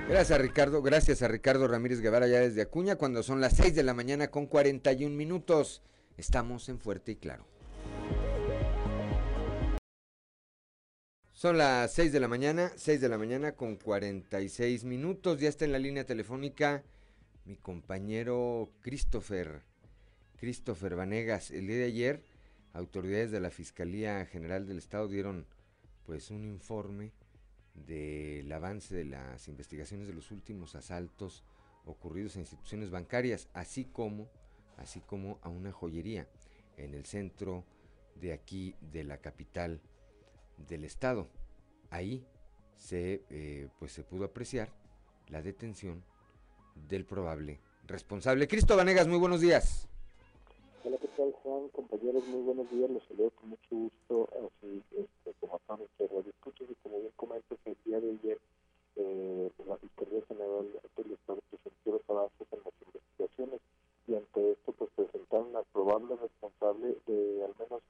[SPEAKER 1] Gracias Ricardo, gracias a Ricardo Ramírez Guevara ya desde Acuña, cuando son las 6 de la mañana con 41 minutos. Estamos en Fuerte y Claro. Son las 6 de la mañana, 6 de la mañana con 46 minutos. Ya está en la línea telefónica mi compañero Christopher, Christopher Vanegas. El día de ayer, autoridades de la Fiscalía General del Estado dieron pues un informe del avance de las investigaciones de los últimos asaltos ocurridos en instituciones bancarias, así como, así como a una joyería en el centro de aquí de la capital del estado. Ahí se, eh, pues se pudo apreciar la detención del probable responsable. Cristo Vanegas, muy buenos días
[SPEAKER 19] tal, Juan? Compañeros, muy buenos días. Los saludo con mucho gusto, así este, como a todos nuestros. Y como bien comentas, el día de ayer, eh, pues, la Fiscalía General del Estado presentó los avances en las investigaciones y ante esto, pues presentaron al probable responsable de al menos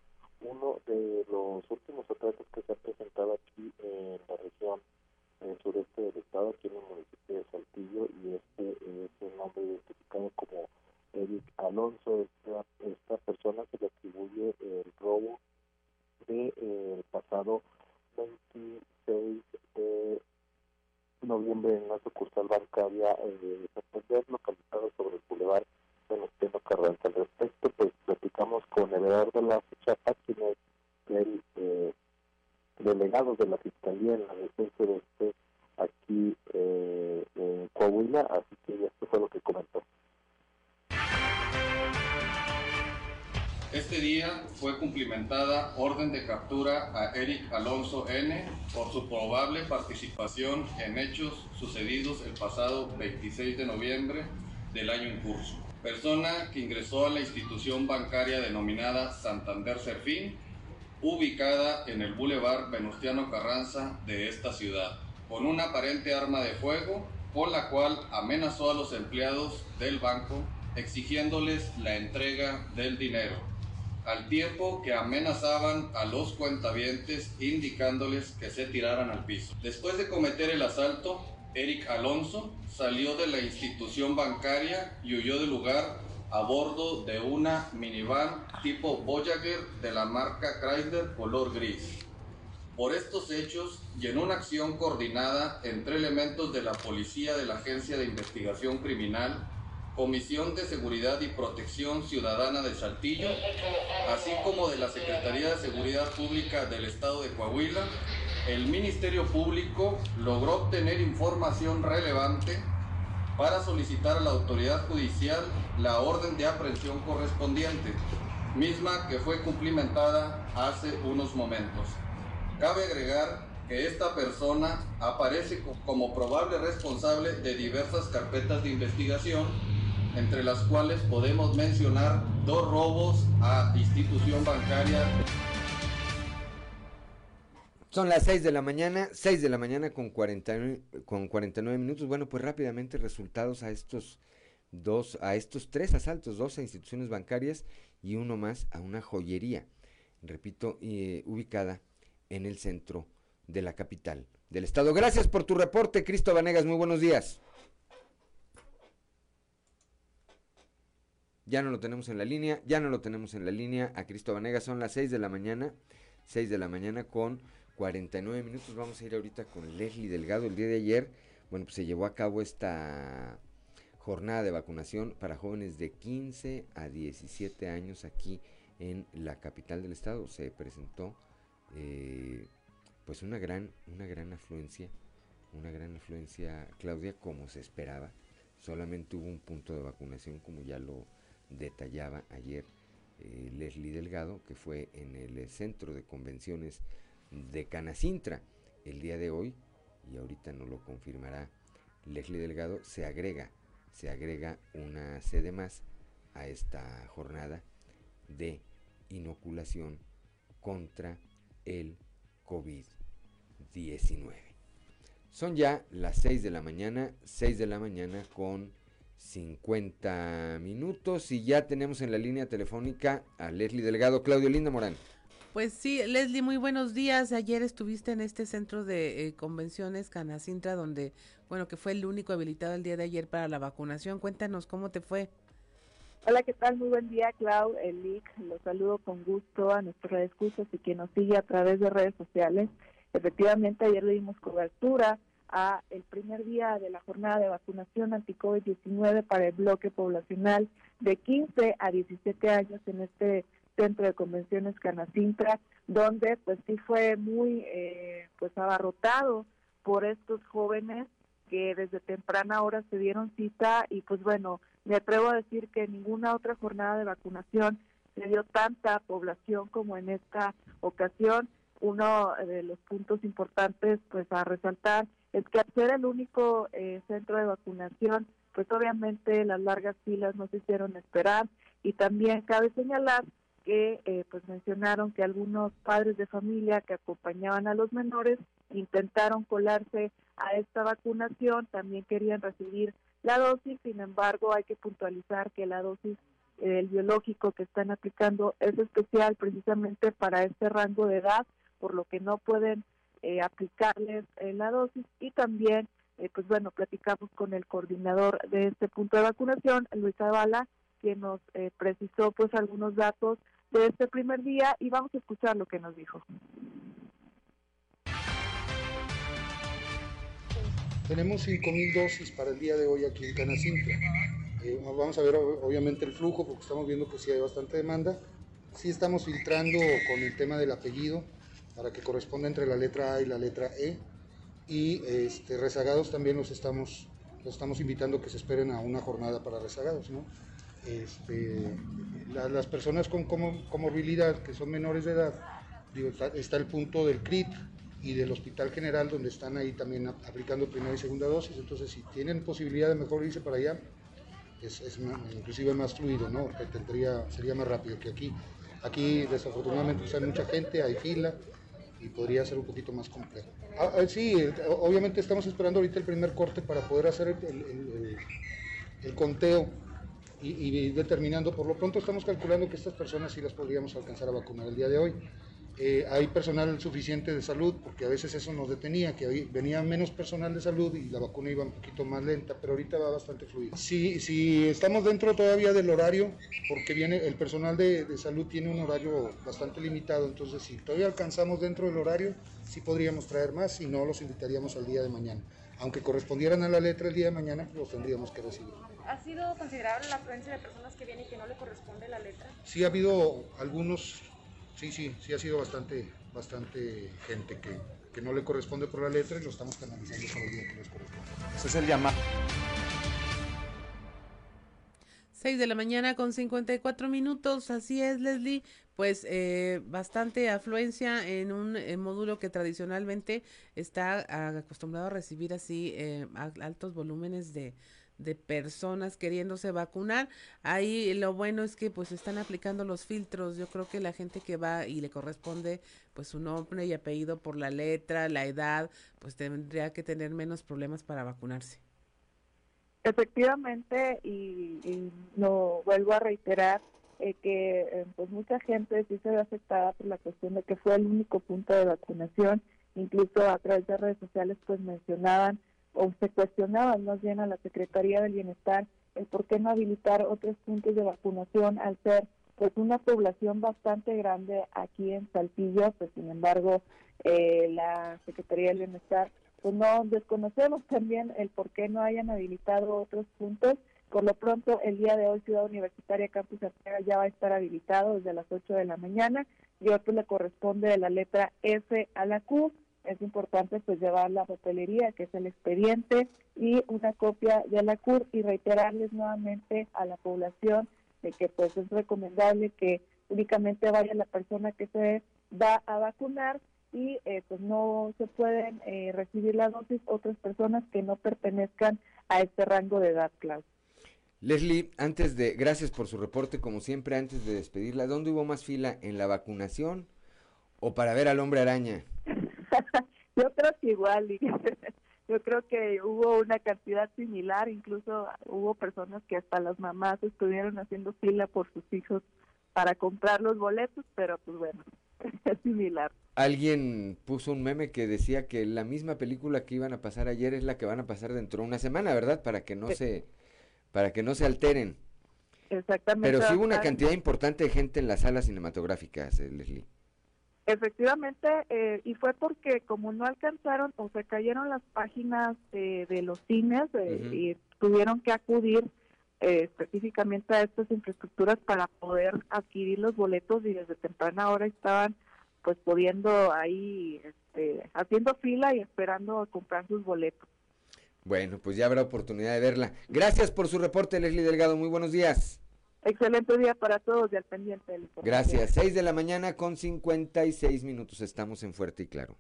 [SPEAKER 19] uno de los últimos atracos que se ha presentado aquí en la región en sureste del estado, aquí en el municipio de Saltillo, y este es un hombre identificado como Eric Alonso. Esta, esta persona se le atribuye el robo de eh, el pasado 26 de noviembre en una sucursal bancaria eh, de Santander, localizada sobre el Boulevard Venustiano Carranza. Al respecto, pues platicamos con Everardo Lazo Chapa, quien es el eh, delegado de la Fiscalía en la defensa de este aquí eh, en Coahuila, así que esto fue lo que comentó.
[SPEAKER 20] Este día fue cumplimentada orden de captura a Eric Alonso N por su probable participación en hechos sucedidos el pasado 26 de noviembre del año en curso. Persona que ingresó a la institución bancaria denominada Santander Serfín, ubicada en el Boulevard Venustiano Carranza de esta ciudad, con una aparente arma de fuego con la cual amenazó a los empleados del banco exigiéndoles la entrega del dinero al tiempo que amenazaban a los cuentavientes indicándoles que se tiraran al piso. Después de cometer el asalto, Eric Alonso salió de la institución bancaria y huyó del lugar a bordo de una minivan tipo Voyager de la marca Chrysler color gris. Por estos hechos y en una acción coordinada entre elementos de la policía de la Agencia de Investigación Criminal Comisión de Seguridad y Protección Ciudadana de Saltillo, así como de la Secretaría de Seguridad Pública del Estado de Coahuila, el Ministerio Público logró obtener información relevante para solicitar a la autoridad judicial la orden de aprehensión correspondiente, misma que fue cumplimentada hace unos momentos. Cabe agregar que esta persona aparece como probable responsable de diversas carpetas de investigación entre las cuales podemos mencionar dos robos a institución bancaria.
[SPEAKER 1] Son las 6 de la mañana, 6 de la mañana con, 40, con 49 minutos. Bueno, pues rápidamente resultados a estos dos, a estos tres asaltos, dos a instituciones bancarias y uno más a una joyería, repito, eh, ubicada en el centro de la capital del estado. Gracias por tu reporte, Cristo Vanegas, muy buenos días. Ya no lo tenemos en la línea, ya no lo tenemos en la línea a Cristo Vanegas, son las 6 de la mañana, 6 de la mañana con 49 minutos. Vamos a ir ahorita con Leslie Delgado. El día de ayer, bueno, pues se llevó a cabo esta jornada de vacunación para jóvenes de 15 a 17 años aquí en la capital del estado. Se presentó eh, pues una gran, una gran afluencia, una gran afluencia, Claudia, como se esperaba. Solamente hubo un punto de vacunación, como ya lo detallaba ayer eh, Leslie Delgado, que fue en el centro de convenciones de Canacintra. El día de hoy, y ahorita no lo confirmará Leslie Delgado, se agrega, se agrega una sede más a esta jornada de inoculación contra el COVID-19. Son ya las 6 de la mañana, 6 de la mañana con 50 minutos y ya tenemos en la línea telefónica a Leslie Delgado, Claudio Linda Morán.
[SPEAKER 2] Pues sí, Leslie, muy buenos días. Ayer estuviste en este centro de eh, convenciones Canacintra, donde, bueno, que fue el único habilitado el día de ayer para la vacunación. Cuéntanos cómo te fue.
[SPEAKER 21] Hola, ¿qué tal? Muy buen día, Clau, el Los saludo con gusto a nuestros escuchas y quien nos sigue a través de redes sociales. Efectivamente, ayer le dimos cobertura a el primer día de la jornada de vacunación anti-COVID-19 para el bloque poblacional de 15 a 17 años en este centro de convenciones Canacintra, donde pues sí fue muy eh, pues abarrotado por estos jóvenes que desde temprana hora se dieron cita y pues bueno, me atrevo a decir que ninguna otra jornada de vacunación se dio tanta población como en esta ocasión. Uno de los puntos importantes pues a resaltar es que al ser el único eh, centro de vacunación, pues obviamente las largas filas no se hicieron esperar. Y también cabe señalar que eh, pues mencionaron que algunos padres de familia que acompañaban a los menores intentaron colarse a esta vacunación, también querían recibir la dosis, sin embargo hay que puntualizar que la dosis el biológico que están aplicando es especial precisamente para este rango de edad, por lo que no pueden eh, aplicarles eh, la dosis y también eh, pues bueno, platicamos con el coordinador de este punto de vacunación, Luis Zavala, quien nos eh, precisó pues algunos datos de este primer día y vamos a escuchar lo que nos dijo.
[SPEAKER 22] Tenemos 5.000 dosis para el día de hoy aquí en Canacintra. Eh, vamos a ver obviamente el flujo porque estamos viendo que sí hay bastante demanda. Sí estamos filtrando con el tema del apellido para que corresponda entre la letra A y la letra E. Y este, rezagados también los estamos, los estamos invitando que se esperen a una jornada para rezagados. ¿no? Este, las personas con comorbilidad que son menores de edad, está, el punto del CRIT y del Hospital General donde están ahí también aplicando primera y segunda dosis, entonces si tienen posibilidad de mejor irse para allá, es, es inclusive más fluido, ¿no? tendría, sería más rápido que aquí. Aquí desafortunadamente pues, hay mucha gente, hay fila y podría ser un poquito más complejo. Ah, ah, sí, obviamente estamos esperando ahorita el primer corte para poder hacer el, el conteo y, determinando, por lo pronto estamos calculando que estas personas sí las podríamos alcanzar a vacunar el día de hoy. Eh, hay personal suficiente de salud, porque a veces eso nos detenía, que venía menos personal de salud y la vacuna iba un poquito más lenta, pero ahorita va bastante fluida. Si, si estamos dentro todavía del horario, porque viene el personal de, de, salud tiene un horario bastante limitado, entonces si todavía alcanzamos dentro del horario, sí podríamos traer más, y no los invitaríamos al día de mañana. Aunque correspondieran a la letra el día de mañana, los tendríamos que recibir.
[SPEAKER 23] ¿Ha sido considerable la afluencia de personas que vienen y que no le corresponde la letra?
[SPEAKER 22] Sí, ha habido algunos, sí, sí, sí ha sido bastante, bastante gente que, que no le corresponde por la letra y lo estamos canalizando por el día que les corresponde.
[SPEAKER 1] Ese es el llamado.
[SPEAKER 2] 6 de la mañana con 54 minutos, así es Leslie, pues eh, bastante afluencia en un módulo que tradicionalmente está acostumbrado a recibir así eh, altos volúmenes de, de personas queriéndose vacunar. Ahí lo bueno es que pues están aplicando los filtros. Yo creo que la gente que va y le corresponde pues su nombre y apellido por la letra, la edad, pues tendría que tener menos problemas para vacunarse.
[SPEAKER 21] Efectivamente, y, lo vuelvo a reiterar, eh, que eh, pues mucha gente sí se ve afectada por la cuestión de que fue el único punto de vacunación, incluso a través de redes sociales pues mencionaban o se cuestionaban más bien a la Secretaría del Bienestar el por qué no habilitar otros puntos de vacunación al ser pues una población bastante grande aquí en Saltillo, pues sin embargo eh, la Secretaría del Bienestar pues no desconocemos también el por qué no hayan habilitado otros puntos. Por lo pronto, el día de hoy Ciudad Universitaria Campus Arteaga ya va a estar habilitado desde las 8 de la mañana y otro le corresponde de la letra F a la Q es importante pues llevar la papelería, que es el expediente, y una copia de la CUR y reiterarles nuevamente a la población de que pues es recomendable que únicamente vaya la persona que se va a vacunar y eh, pues no se pueden eh, recibir la dosis otras personas que no pertenezcan a este rango de edad, claro.
[SPEAKER 1] Leslie, antes de, gracias por su reporte, como siempre, antes de despedirla, ¿dónde hubo más fila? ¿En la vacunación o para ver al hombre araña?
[SPEAKER 21] yo creo que igual, yo creo que hubo una cantidad similar, incluso hubo personas que hasta las mamás estuvieron haciendo fila por sus hijos para comprar los boletos, pero pues bueno, es similar.
[SPEAKER 1] Alguien puso un meme que decía que la misma película que iban a pasar ayer es la que van a pasar dentro de una semana, ¿verdad? Para que no se para que no se alteren.
[SPEAKER 21] Exactamente.
[SPEAKER 1] Pero sí hubo una cantidad importante de gente en las salas cinematográficas, eh, Leslie.
[SPEAKER 21] Efectivamente, eh, y fue porque como no alcanzaron o se cayeron las páginas de los cines eh, y tuvieron que acudir eh, específicamente a estas infraestructuras para poder adquirir los boletos y desde temprana hora estaban pues pudiendo ahí este, haciendo fila y esperando comprar sus boletos.
[SPEAKER 1] Bueno, pues ya habrá oportunidad de verla. Gracias por su reporte, Leslie Delgado. Muy buenos días.
[SPEAKER 21] Excelente día para todos y al pendiente del
[SPEAKER 1] Gracias. 6 de la mañana con 56 minutos. Estamos en Fuerte y Claro.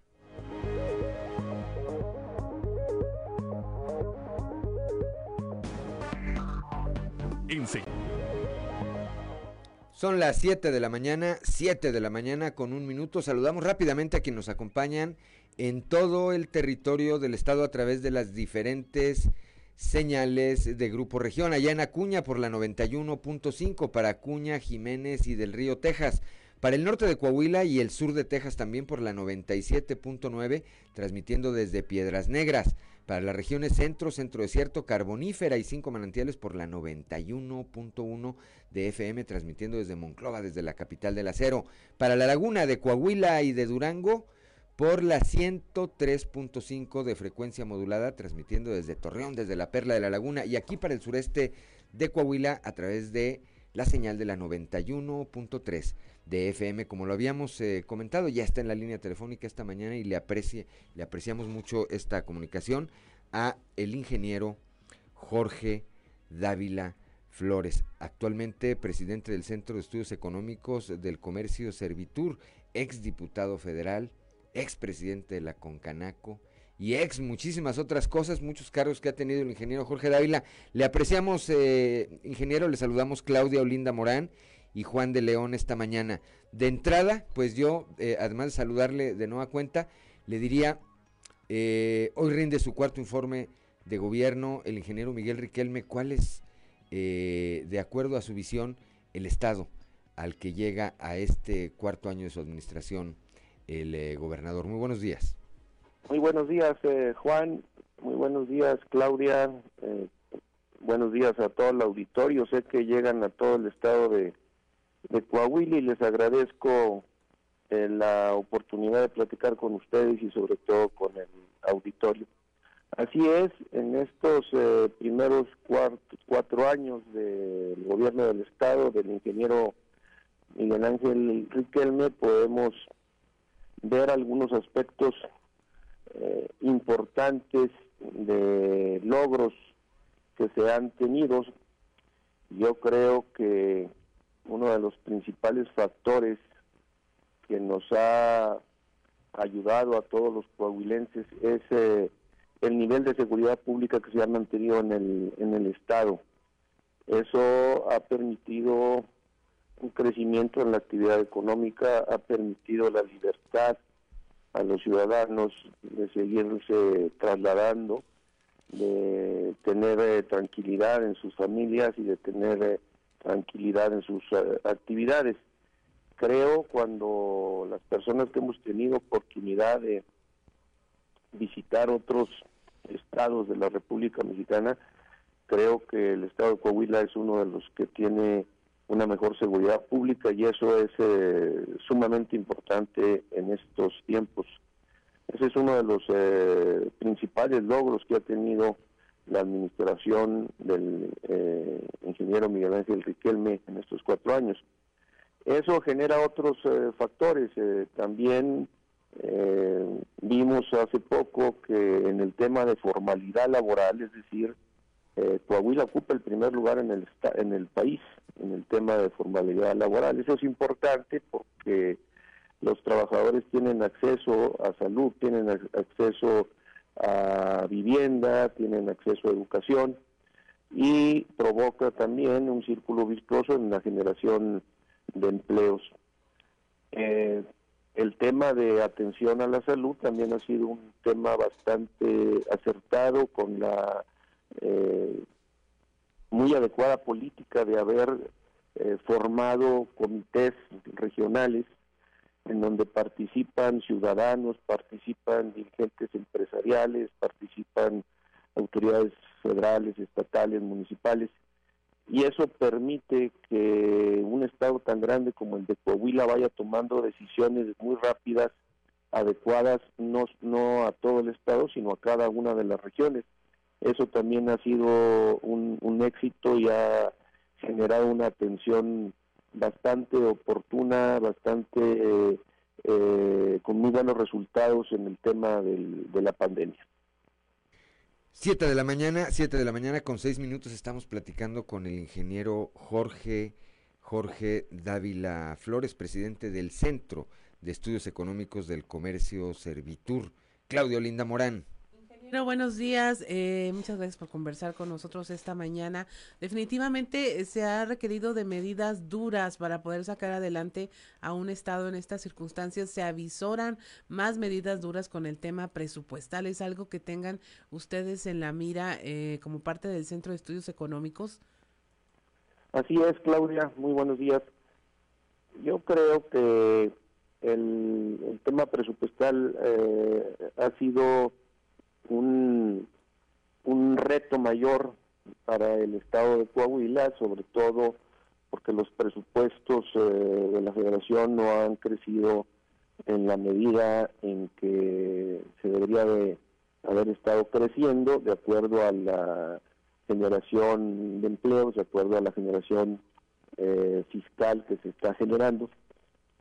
[SPEAKER 1] Son las 7 de la mañana, 7 de la mañana con un minuto. Saludamos rápidamente a quienes nos acompañan en todo el territorio del estado a través de las diferentes señales de Grupo Región, allá en Acuña por la 91.5 para Acuña, Jiménez y del Río Texas. Para el norte de Coahuila y el sur de Texas también por la 97.9, transmitiendo desde Piedras Negras. para las regiones centro, centro desierto, carbonífera y cinco manantiales por la 91.1 de FM, transmitiendo desde Monclova, desde la capital del acero. Para la laguna de Coahuila y de Durango, por la 103.5 de frecuencia modulada, transmitiendo desde Torreón, desde la Perla de la Laguna, y aquí para el sureste de Coahuila a través de la señal de la 91.3 de FM, como lo habíamos eh, comentado, ya está en la línea telefónica esta mañana y le, aprecie, le apreciamos mucho esta comunicación a el ingeniero Jorge Dávila Flores, actualmente presidente del Centro de Estudios Económicos del Comercio Servitur, ex diputado federal, ex presidente de la Concanaco, y ex muchísimas otras cosas, muchos cargos que ha tenido el ingeniero Jorge Dávila. Le apreciamos, eh, ingeniero, le saludamos Claudia Olinda Morán y Juan de León esta mañana. De entrada, pues yo, eh, además de saludarle de nueva cuenta, le diría, eh, hoy rinde su cuarto informe de gobierno el ingeniero Miguel Riquelme, ¿cuál es, eh, de acuerdo a su visión, el estado al que llega a este cuarto año de su administración el gobernador? Muy buenos días.
[SPEAKER 24] Muy buenos días, Juan. Muy buenos días, Claudia. buenos días a todo el auditorio. Sé que llegan a todo el estado de, Coahuila y les agradezco eh, la oportunidad de platicar con ustedes y sobre todo con el auditorio. Así es, en estos eh, primeros cuatro años del gobierno del Estado, del ingeniero Miguel Ángel Riquelme, podemos ver algunos aspectos eh, importantes de logros que se han tenido. Yo creo que uno de los principales factores que nos ha ayudado a todos los coahuilenses es eh, el nivel de seguridad pública que se ha mantenido en el, en el Estado. Eso ha permitido un crecimiento en la actividad económica, ha permitido la libertad a los ciudadanos de seguirse trasladando, de tener eh, tranquilidad en sus familias y de tener eh, tranquilidad en sus eh, actividades. Creo cuando las personas que hemos tenido oportunidad de visitar otros estados de la República Mexicana, creo que el estado de Coahuila es uno de los que tiene una mejor seguridad pública y eso es eh, sumamente importante en estos tiempos. Ese es uno de los eh, principales logros que ha tenido la administración del eh, ingeniero Miguel Ángel Riquelme en estos cuatro años. Eso genera otros eh, factores. Eh, también vimos hace poco que en el tema de formalidad laboral, es decir, Coahuila ocupa el primer lugar en el, en el país en el tema de formalidad laboral. Eso es importante porque los trabajadores tienen acceso a salud, tienen acceso a vivienda, tienen acceso a educación y provoca también un círculo virtuoso en la generación de empleos. Eh, el tema de atención a la salud también ha sido un tema bastante acertado con la eh, muy adecuada política de haber eh, formado comités regionales en donde participan ciudadanos, participan dirigentes empresariales, participan autoridades federales, estatales, municipales, y eso permite que un estado tan grande como el de Coahuila vaya tomando decisiones muy rápidas, adecuadas, no, no a todo el estado, sino a cada una de las regiones. Eso también ha sido un, éxito y ha generado una atención bastante oportuna, bastante eh, eh, con muy buenos resultados en el tema de la pandemia.
[SPEAKER 1] Siete de la mañana, siete de la mañana con seis minutos estamos platicando con el ingeniero Jorge Jorge Dávila Flores, presidente del Centro de Estudios Económicos del Comercio Servitur. Claudio Linda Morán.
[SPEAKER 2] Bueno, buenos días. Eh, muchas gracias por conversar con nosotros esta mañana. Definitivamente eh, se ha requerido de medidas duras para poder sacar adelante a un Estado en estas circunstancias. Se avisoran más medidas duras con el tema presupuestal. ¿Es algo que tengan ustedes en la mira eh, como parte del Centro de Estudios Económicos?
[SPEAKER 24] Así es, Claudia. Muy buenos días. Yo creo que el, tema presupuestal ha sido un un reto mayor para el estado de Coahuila, sobre todo porque los presupuestos eh, de la federación no han crecido en la medida en que se debería de haber estado creciendo de acuerdo a la generación de empleos, de acuerdo a la generación eh, fiscal que se está generando.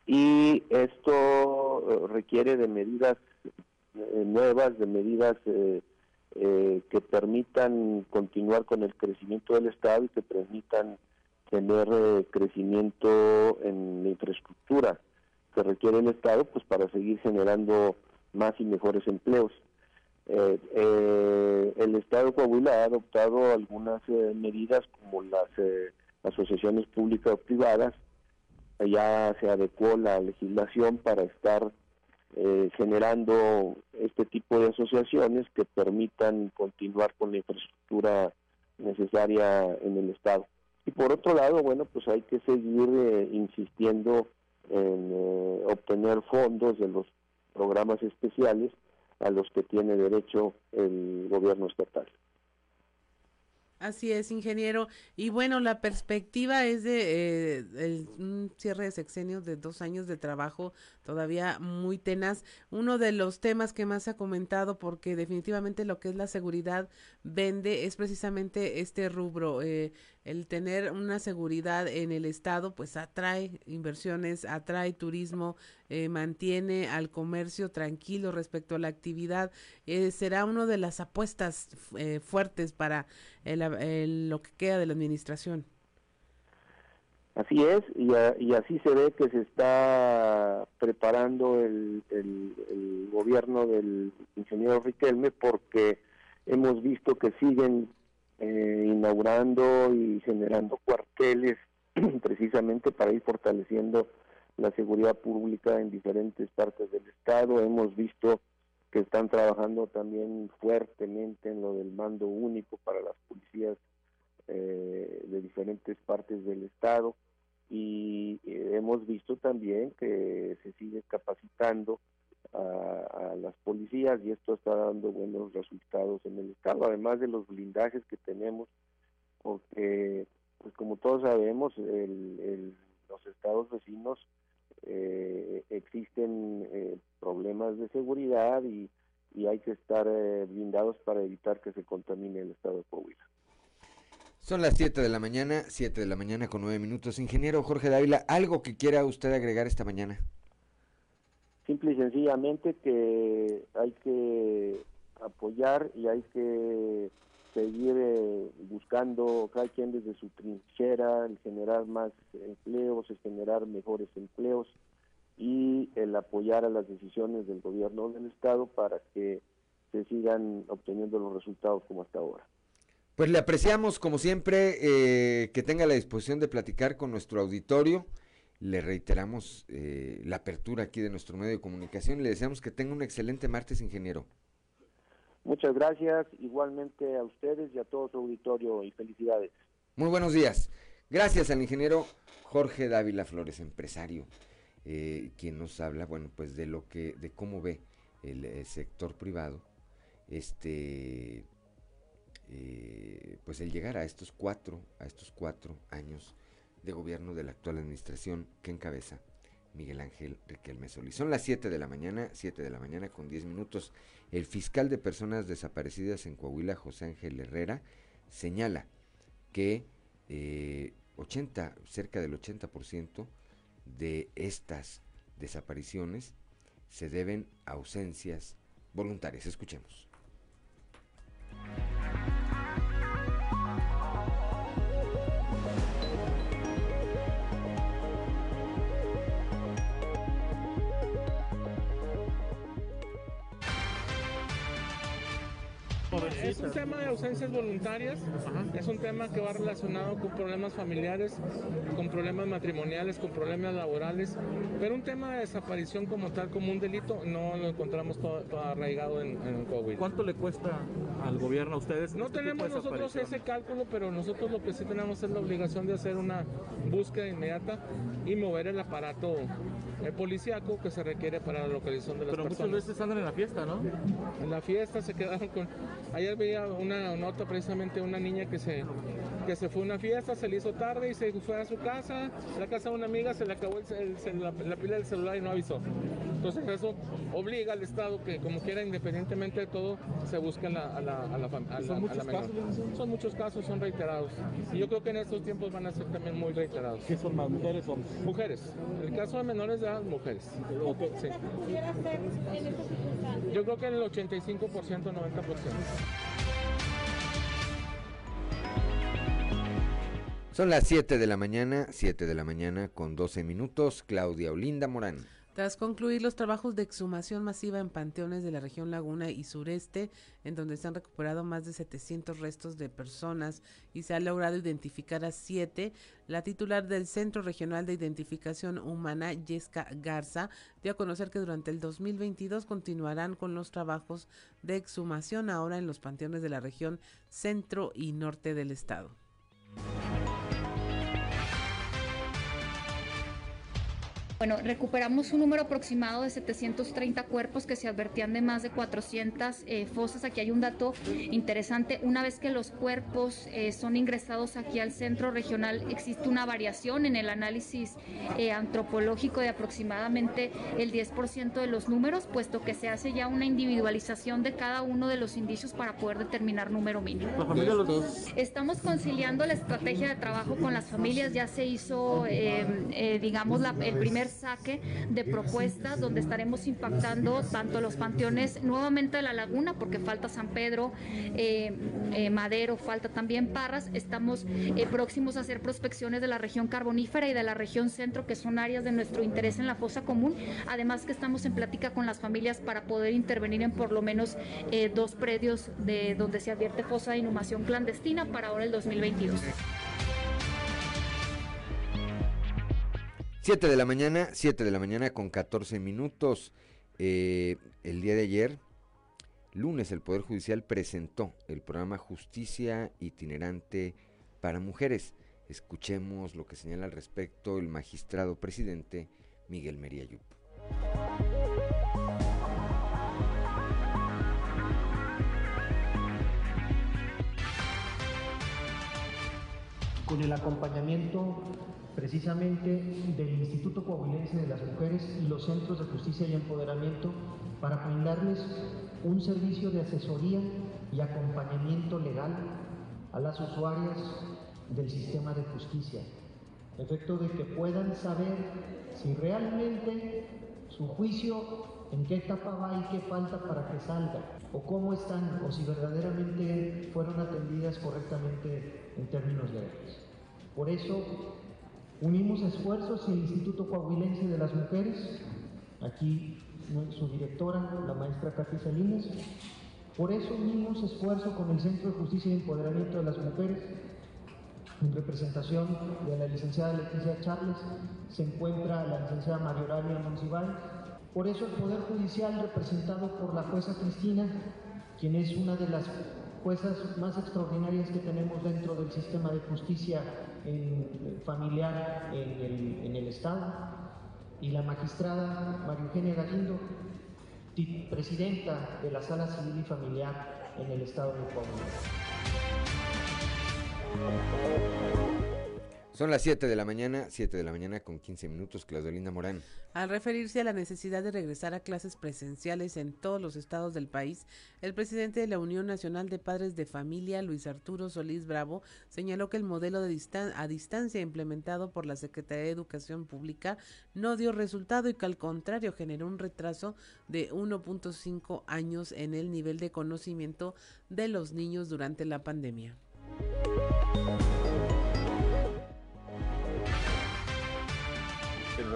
[SPEAKER 24] Y esto eh, requiere de medidas nuevas, de medidas que permitan continuar con el crecimiento del Estado y que permitan tener crecimiento en la infraestructura que requiere el Estado pues para seguir generando más y mejores empleos. Eh, eh, el Estado de Coahuila ha adoptado algunas eh, medidas como las asociaciones públicas o privadas, ya se adecuó la legislación para estar generando este tipo de asociaciones que permitan continuar con la infraestructura necesaria en el Estado. Y por otro lado, bueno, pues hay que seguir insistiendo en obtener fondos de los programas especiales a los que tiene derecho el gobierno estatal.
[SPEAKER 2] Así es, ingeniero. Y bueno, la perspectiva es de eh, un cierre de sexenio de dos años de trabajo todavía muy tenaz. Uno de los temas que más se ha comentado, porque definitivamente lo que es la seguridad vende, es precisamente este rubro. Eh, el tener una seguridad en el estado pues atrae inversiones, atrae turismo, eh, mantiene al comercio tranquilo respecto a la actividad. Eh, será una de las apuestas eh, fuertes para lo que queda de la administración.
[SPEAKER 24] Así es, y, y, así se ve que se está preparando el, el gobierno del ingeniero Riquelme porque hemos visto que siguen eh, inaugurando y generando cuarteles precisamente para ir fortaleciendo la seguridad pública en diferentes partes del estado. Hemos visto que están trabajando también fuertemente en lo del mando único para las policías eh, de diferentes partes del estado y eh, hemos visto también que se sigue capacitando a, las policías y esto está dando buenos resultados en el estado, además de los blindajes que tenemos, porque pues como todos sabemos, el, los estados vecinos eh, existen eh, problemas de seguridad y, y hay que estar eh, blindados para evitar que se contamine el estado de Coahuila.
[SPEAKER 1] Son las 7 de la mañana, 7 de la mañana con 9 minutos. Ingeniero Jorge Dávila, ¿algo que quiera usted agregar esta mañana?
[SPEAKER 24] Simple y sencillamente que hay que apoyar y hay que seguir eh, buscando cada quien desde su trinchera, el generar más empleos, el generar mejores empleos y el apoyar a las decisiones del gobierno del estado para que se sigan obteniendo los resultados como hasta ahora.
[SPEAKER 1] Pues le apreciamos como siempre eh, que tenga la disposición de platicar con nuestro auditorio le reiteramos eh, la apertura aquí de nuestro medio de comunicación y le deseamos que tenga un excelente martes, ingeniero.
[SPEAKER 24] Muchas gracias, igualmente a ustedes y a todo su auditorio y felicidades.
[SPEAKER 1] Muy buenos días. Gracias al ingeniero Jorge Dávila Flores, empresario, eh, quien nos habla, bueno, pues de lo que, de cómo ve el, sector privado, este, eh, pues el llegar a estos cuatro, a estos cuatro años de gobierno de la actual administración que encabeza Miguel Ángel Riquelme Solís. Son las 7 de la mañana, 7 de la mañana con 10 minutos. El fiscal de personas desaparecidas en Coahuila, José Ángel Herrera, señala que 80, eh, cerca del 80% de estas desapariciones se deben a ausencias voluntarias. Escuchemos.
[SPEAKER 25] Un tema de ausencias voluntarias, es un tema que va relacionado con problemas familiares, con problemas matrimoniales, con problemas laborales, pero un tema de desaparición como tal, como un delito, no lo encontramos todo, arraigado en, en Coahuila.
[SPEAKER 26] ¿Cuánto le cuesta al gobierno a ustedes?
[SPEAKER 25] No este tenemos nosotros ese cálculo, pero nosotros lo que sí tenemos es la obligación de hacer una búsqueda inmediata y mover el aparato el policíaco que se requiere para la localización de las
[SPEAKER 26] personas. Pero muchas veces andan en la fiesta, ¿no?
[SPEAKER 25] En la fiesta se quedaron con... Ayer ayer una nota precisamente de una niña que se, que se fue a una fiesta, se le hizo tarde y se fue a su casa, a la casa de una amiga, se le acabó la, pila del celular y no avisó. Entonces eso obliga al Estado que como quiera, independientemente de todo, se busque a la, a la, a la, ¿Son, muchos Casos, son muchos casos, son reiterados. Y yo creo que en estos tiempos van a ser también muy reiterados.
[SPEAKER 26] ¿Qué son más, mujeres o
[SPEAKER 25] Mujeres. El caso de menores de edad, mujeres. Sí. Yo creo que en el 85%, 90%.
[SPEAKER 1] Son las 7 de la mañana, 7 de la mañana con 12 minutos. Claudia Olinda Morán.
[SPEAKER 2] Tras concluir los trabajos de exhumación masiva en panteones de la región Laguna y Sureste, en donde se han recuperado más de 700 restos de personas y se ha logrado identificar a siete, la titular del Centro Regional de Identificación Humana, Yesca Garza, dio a conocer que durante el 2022 continuarán con los trabajos de exhumación ahora en los panteones de la región centro y norte del estado.
[SPEAKER 27] Bueno, recuperamos un número aproximado de 730 cuerpos que se advertían de más de 400 eh, fosas. Aquí hay un dato interesante. Una vez que los cuerpos eh, son ingresados aquí al centro regional, existe una variación en el análisis eh, antropológico de aproximadamente el 10% de los números, puesto que se hace ya una individualización de cada uno de los indicios para poder determinar número mínimo. Estamos conciliando la estrategia de trabajo con las familias. Ya se hizo, digamos, la, el primer saque de propuestas donde estaremos impactando tanto los panteones nuevamente de la laguna, porque falta San Pedro, eh, eh, Madero, falta también Parras. Estamos eh, próximos a hacer prospecciones de la región carbonífera y de la región centro, que son áreas de nuestro interés en la fosa común. Además que estamos en plática con las familias para poder intervenir en por lo menos dos predios de donde se advierte fosa de inhumación clandestina para ahora el 2022.
[SPEAKER 1] 7 de la mañana, 7 de la mañana con 14 minutos. Eh, el día de ayer, lunes, el Poder Judicial presentó el programa Justicia Itinerante para Mujeres. Escuchemos lo que señala al respecto el magistrado presidente Miguel Meriayup.
[SPEAKER 28] Con el acompañamiento precisamente del Instituto Coahuilense de las Mujeres y los Centros de Justicia y Empoderamiento para brindarles un servicio de asesoría y acompañamiento legal a las usuarias del sistema de justicia, efecto de que puedan saber si realmente su juicio en qué etapa va y qué falta para que salga, o cómo están, o si verdaderamente fueron atendidas correctamente en términos legales. Por eso Unimos esfuerzos y el Instituto Coahuilense de las Mujeres, aquí su directora, la maestra Katy Salines, por eso unimos esfuerzo con el Centro de Justicia y Empoderamiento de las Mujeres, en representación de la licenciada Leticia Charles, se encuentra la licenciada María Monsiváis, por eso el Poder Judicial representado por la jueza Cristina, quien es una de las juezas más extraordinarias que tenemos dentro del sistema de justicia familiar en el, Estado, y la magistrada María Eugenia Galindo, presidenta de la Sala Civil y Familiar en el Estado de Coahuila.
[SPEAKER 1] Son las 7 de la mañana, 7 de la mañana con 15 minutos, Claudelina Morán.
[SPEAKER 2] Al referirse a la necesidad de regresar a clases presenciales en todos los estados del país, el presidente de la Unión Nacional de Padres de Familia, Luis Arturo Solís Bravo, señaló que el modelo de a distancia implementado por la Secretaría de Educación Pública no dio resultado y que al contrario generó un retraso de 1.5 años en el nivel de conocimiento de los niños durante la pandemia.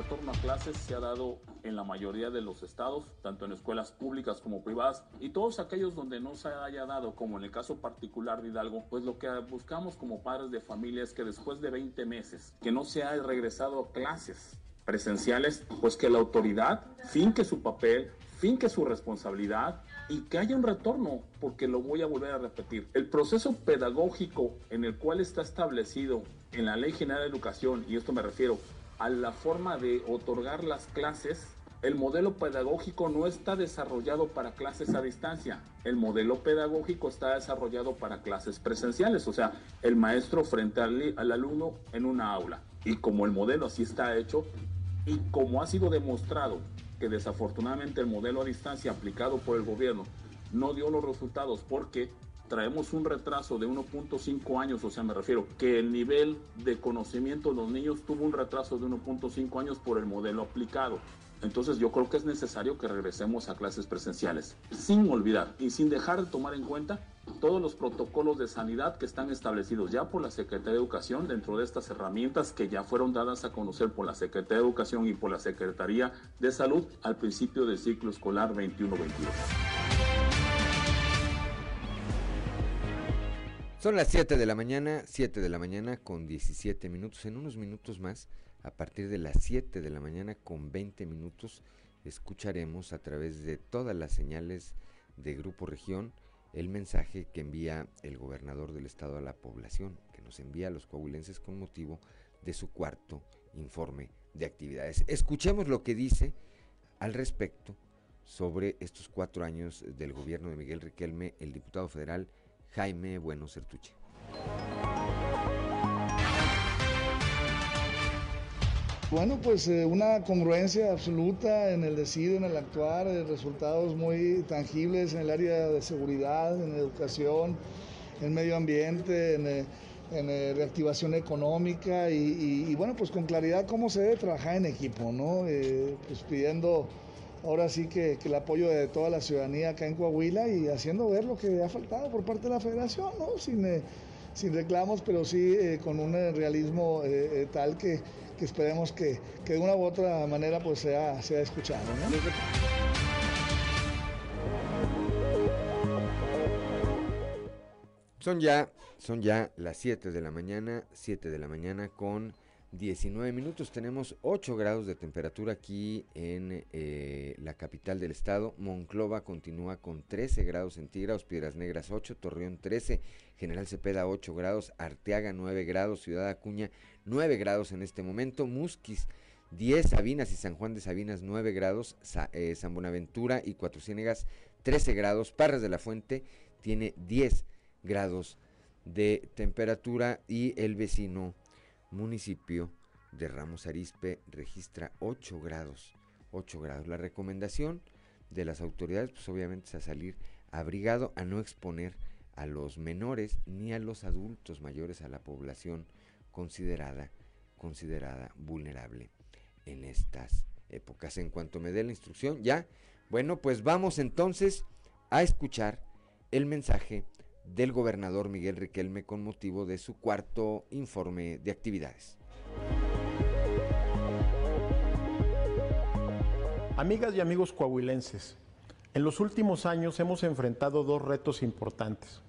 [SPEAKER 29] Retorno a clases se ha dado en la mayoría de los estados, tanto en escuelas públicas como privadas, y todos aquellos donde no se haya dado, como en el caso particular de Hidalgo, pues lo que buscamos como padres de familia es que después de 20 meses que no se haya regresado a clases presenciales, pues que la autoridad finque su papel, finque su responsabilidad y que haya un retorno, porque lo voy a volver a repetir. El proceso pedagógico en el cual está establecido en la Ley General de Educación, y esto me refiero a la forma de otorgar las clases el modelo pedagógico no está desarrollado para clases a distancia. El modelo pedagógico está desarrollado para clases presenciales, o sea, el maestro frente al, al alumno en una aula. Y como el modelo así está hecho, y como ha sido demostrado que desafortunadamente el modelo a distancia aplicado por el gobierno no dio los resultados porque traemos un retraso de 1.5 años, o sea, me refiero que el nivel de conocimiento de los niños tuvo un retraso de 1.5 años por el modelo aplicado. Entonces yo creo que es necesario que regresemos a clases presenciales, sin olvidar y sin dejar de tomar en cuenta todos los protocolos de sanidad que están establecidos ya por la Secretaría de Educación dentro de estas herramientas que ya fueron dadas a conocer por la Secretaría de Educación y por la Secretaría de Salud al principio del ciclo escolar 21-22.
[SPEAKER 1] Son las 7 de la mañana, 7 de la mañana con 17 minutos. En unos minutos más, a partir de las 7 de la mañana con 20 minutos, escucharemos a través de todas las señales de Grupo Región el mensaje que envía el gobernador del estado a la población, que nos envía a los coahuilenses con motivo de su cuarto informe de actividades. Escuchemos lo que dice al respecto sobre estos cuatro años del gobierno de Miguel Riquelme, el diputado federal Jaime Bueno Certuche.
[SPEAKER 30] Bueno, pues eh, una congruencia absoluta en el decir, en el actuar, eh, resultados muy tangibles en el área de seguridad, en educación, en medio ambiente, en, eh, reactivación económica y, bueno, pues con claridad cómo se debe trabajar en equipo, ¿no? pues pidiendo ahora sí que, el apoyo de toda la ciudadanía acá en Coahuila y haciendo ver lo que ha faltado por parte de la federación, ¿no? Sin, eh, reclamos, pero sí eh, con un eh, realismo tal que, esperemos que, de una u otra manera pues sea, sea escuchado.
[SPEAKER 1] Son ya, son ya las 7 de la mañana, 7 de la mañana con 19 minutos. Tenemos 8 grados de temperatura aquí en eh, la capital del estado. Monclova continúa con 13 grados centígrados, Piedras Negras 8, Torreón 13, General Cepeda 8 grados, Arteaga 9 grados, Ciudad Acuña 9 grados en este momento, Musquis 10, Sabinas y San Juan de Sabinas 9 grados, eh, San Buenaventura y Cuatro Ciénegas 13 grados, Parras de la Fuente tiene 10 grados de temperatura y el vecino municipio de Ramos Arispe registra 8 grados. 8 grados. La recomendación de las autoridades, pues obviamente es a salir abrigado, a no exponer a los menores ni a los adultos mayores a la población considerada, considerada vulnerable en estas épocas. En cuanto me dé la instrucción, ya, bueno, pues vamos entonces a escuchar el mensaje del gobernador Miguel Riquelme con motivo de su cuarto informe de actividades.
[SPEAKER 31] Amigas y amigos coahuilenses, en los últimos años hemos enfrentado dos retos importantes.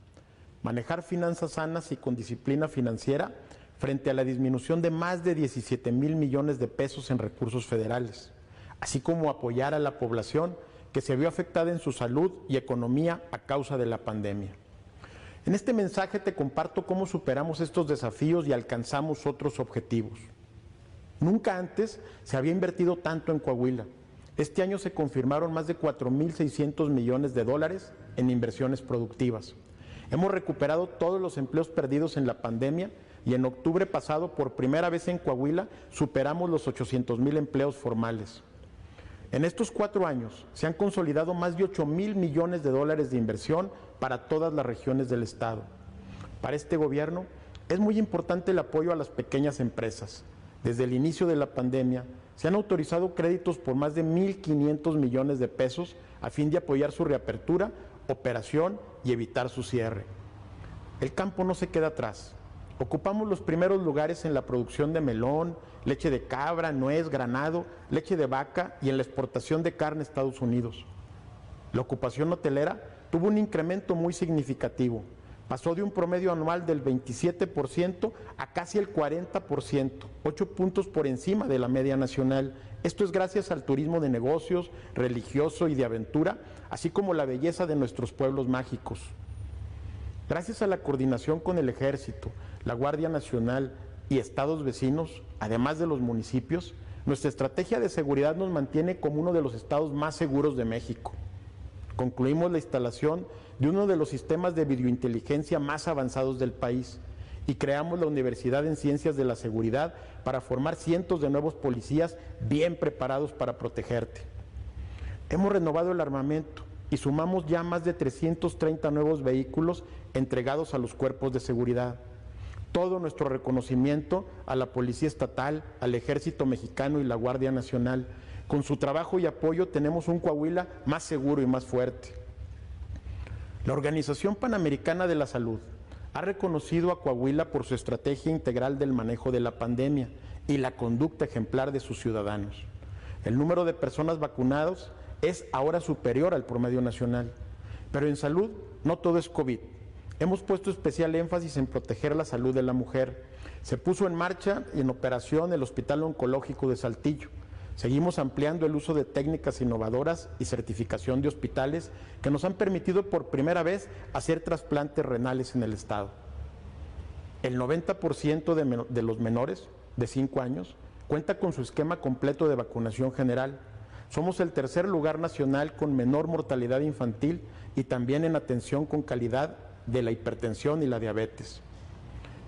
[SPEAKER 31] Manejar finanzas sanas y con disciplina financiera frente a la disminución de más de 17 mil millones de pesos en recursos federales, así como apoyar a la población que se vio afectada en su salud y economía a causa de la pandemia. En este mensaje te comparto cómo superamos estos desafíos y alcanzamos otros objetivos. Nunca antes se había invertido tanto en Coahuila. Este año se confirmaron más de 4.600 millones de dólares en inversiones productivas. Hemos recuperado todos los empleos perdidos en la pandemia y en octubre pasado, por primera vez en Coahuila, superamos los 800 mil empleos formales. En estos cuatro años se han consolidado más de 8 mil millones de dólares de inversión para todas las regiones del Estado. Para este gobierno es muy importante el apoyo a las pequeñas empresas. Desde el inicio de la pandemia se han autorizado créditos por más de 1.500 millones de pesos a fin de apoyar su reapertura, operación y evitar su cierre. El campo no se queda atrás. Ocupamos los primeros lugares en la producción de melón, leche de cabra, nuez, granado, leche de vaca y en la exportación de carne a Estados Unidos. La ocupación hotelera tuvo un incremento muy significativo. Pasó de un promedio anual del 27% a casi el 40%, 8 puntos por encima de la media nacional. Esto es gracias al turismo de negocios, religioso y de aventura, así como la belleza de nuestros pueblos mágicos. Gracias a la coordinación con el Ejército, la Guardia Nacional y estados vecinos, además de los municipios, Nuestra estrategia de seguridad nos mantiene como uno de los estados más seguros de México. Concluimos la instalación de uno de los sistemas de videointeligencia más avanzados del país y creamos la Universidad en Ciencias de la Seguridad para formar cientos de nuevos policías bien preparados para protegerte. Hemos renovado el armamento y sumamos ya más de 330 nuevos vehículos entregados a los cuerpos de seguridad todo nuestro reconocimiento a la Policía Estatal, al Ejército Mexicano y la Guardia Nacional. Con su trabajo y apoyo tenemos un Coahuila más seguro y más fuerte. La Organización Panamericana de la Salud ha reconocido a Coahuila por su estrategia integral del manejo de la pandemia y la conducta ejemplar de sus ciudadanos. El número de personas vacunadas es ahora superior al promedio nacional, pero en salud no todo es COVID. Hemos puesto especial énfasis en proteger la salud de la mujer. Se puso en marcha y en operación el Hospital Oncológico de Saltillo. Seguimos ampliando el uso de técnicas innovadoras y certificación de hospitales que nos han permitido por primera vez hacer trasplantes renales en el Estado. El 90% de, los menores de 5 años cuenta con su esquema completo de vacunación general. Somos el tercer lugar nacional con menor mortalidad infantil y también en atención con calidad de la hipertensión y la diabetes.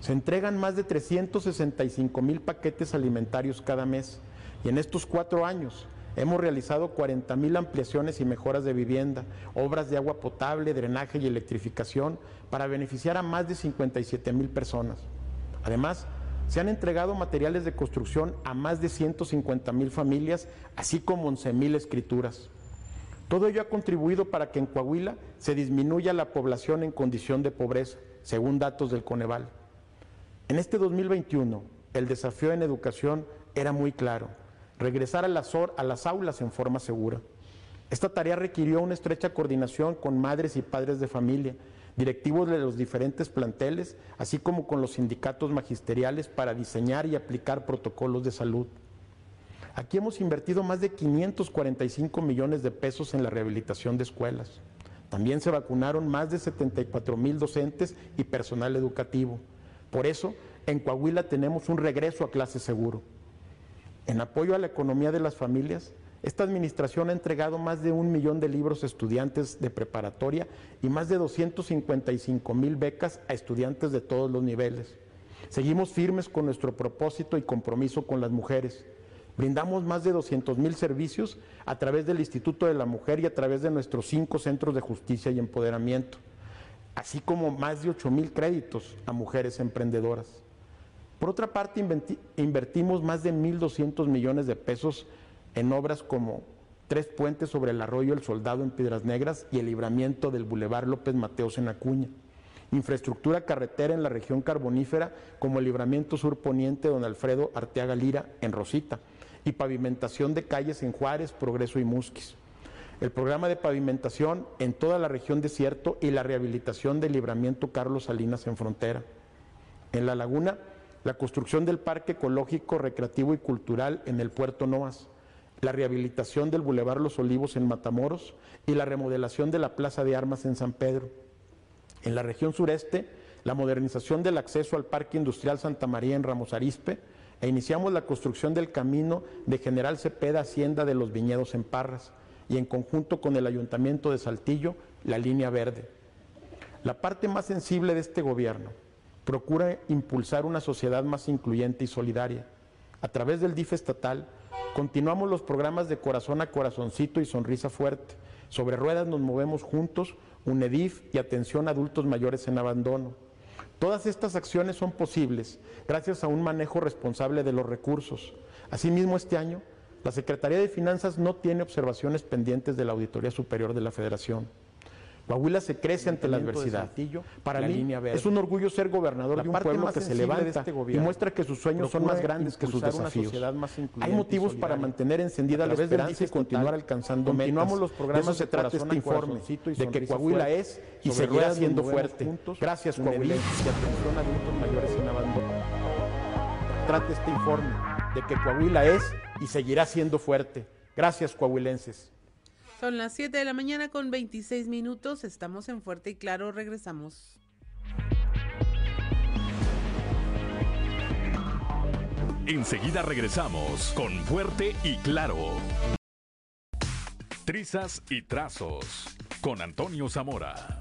[SPEAKER 31] Se entregan más de 365 mil paquetes alimentarios cada mes y en estos cuatro años hemos realizado 40 mil ampliaciones y mejoras de vivienda, obras de agua potable, drenaje y electrificación para beneficiar a más de 57 mil personas. Además, se han entregado materiales de construcción a más de 150 mil familias, así como 11 mil escrituras. Todo ello ha contribuido para que en Coahuila se disminuya la población en condición de pobreza, según datos del Coneval. En este 2021, el desafío en educación era muy claro, regresar a las, a las aulas en forma segura. Esta tarea requirió una estrecha coordinación con madres y padres de familia, directivos de los diferentes planteles, así como con los sindicatos magisteriales para diseñar y aplicar protocolos de salud. Aquí hemos invertido más de 545 millones de pesos en la rehabilitación de escuelas. También se vacunaron más de 74 mil docentes y personal educativo. Por eso, en Coahuila tenemos un regreso a clase seguro. En apoyo a la economía de las familias, esta administración ha entregado más de un millón de libros a estudiantes de preparatoria y más de 255 mil becas a estudiantes de todos los niveles. Seguimos firmes con nuestro propósito y compromiso con las mujeres. Brindamos más de 200 mil servicios a través del Instituto de la Mujer y a través de nuestros cinco centros de justicia y empoderamiento, así como más de 8 mil créditos a mujeres emprendedoras. Por otra parte, invertimos más de 1.200 millones de pesos en obras como tres puentes sobre el arroyo El Soldado en Piedras Negras y el libramiento del Boulevard López Mateos en Acuña. Infraestructura carretera en la región carbonífera como el libramiento sur poniente Don Alfredo Arteaga Lira en Rosita y pavimentación de calles en Juárez, Progreso y Musquis. El programa de pavimentación en toda la región desierto y la rehabilitación del libramiento Carlos Salinas en frontera. En la laguna, la construcción del Parque Ecológico, Recreativo y Cultural en el Puerto Noas, la rehabilitación del Boulevard Los Olivos en Matamoros y la remodelación de la Plaza de Armas en San Pedro. En la región sureste, la modernización del acceso al Parque Industrial Santa María en Ramos Arispe, e iniciamos la construcción del camino de General Cepeda Hacienda de los Viñedos en Parras y en conjunto con el Ayuntamiento de Saltillo, la línea verde. La parte más sensible de este gobierno procura impulsar una sociedad más incluyente y solidaria. A través del DIF estatal, continuamos los programas de corazón a corazoncito y sonrisa fuerte. Sobre ruedas nos movemos juntos, UNEDIF y atención a adultos mayores en abandono. Todas estas acciones son posibles gracias a un manejo responsable de los recursos. Asimismo, este año, la Secretaría de Finanzas no tiene observaciones pendientes de la Auditoría Superior de la Federación. Coahuila se crece ante la adversidad. Para mí es un orgullo ser gobernador de un pueblo que se levanta este y muestra que sus sueños son más grandes que sus desafíos. Hay motivos para mantener encendida la esperanza y continuar alcanzando Continuamos los programas de, trata este informe de que Coahuila es y seguirá siendo fuerte. Gracias Coahuila y atención a adultos mayores sin abandono. Trate este informe de que Coahuila es y seguirá siendo fuerte. Gracias coahuilenses.
[SPEAKER 2] Son las 7 de la mañana con 26 minutos. Estamos en Fuerte y Claro. Regresamos.
[SPEAKER 32] Enseguida regresamos con Fuerte y Claro. Trizas y Trazos con Antonio Zamora.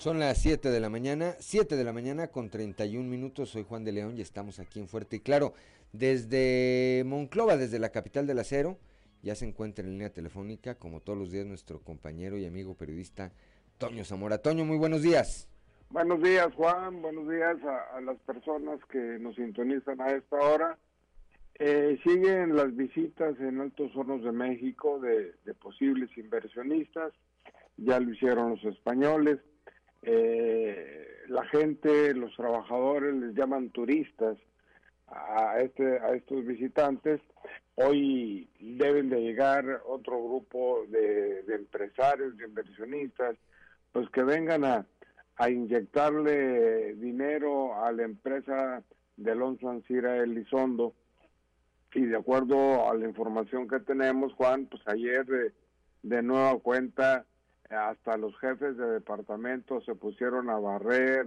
[SPEAKER 1] Son las 7 de la mañana, 7 de la mañana con 31 minutos. Soy Juan de León y estamos aquí en Fuerte y Claro. Desde Monclova, desde la capital del acero, ya se encuentra en línea telefónica, como todos los días, nuestro compañero y amigo periodista Toño Zamora. Toño, muy buenos días.
[SPEAKER 33] Buenos días, Juan. Buenos días a, las personas que nos sintonizan a esta hora. Eh, siguen las visitas en Altos Hornos de México de posibles inversionistas. Ya lo hicieron los españoles eh, la gente, los trabajadores les llaman turistas a, este, a estos visitantes. Hoy deben de llegar otro grupo de, empresarios, de inversionistas, pues que vengan a, inyectarle dinero a la empresa de Alonso Ancira Elizondo. Y de acuerdo a la información que tenemos, Juan, pues ayer de, de nueva cuenta hasta los jefes de departamento se pusieron a barrer,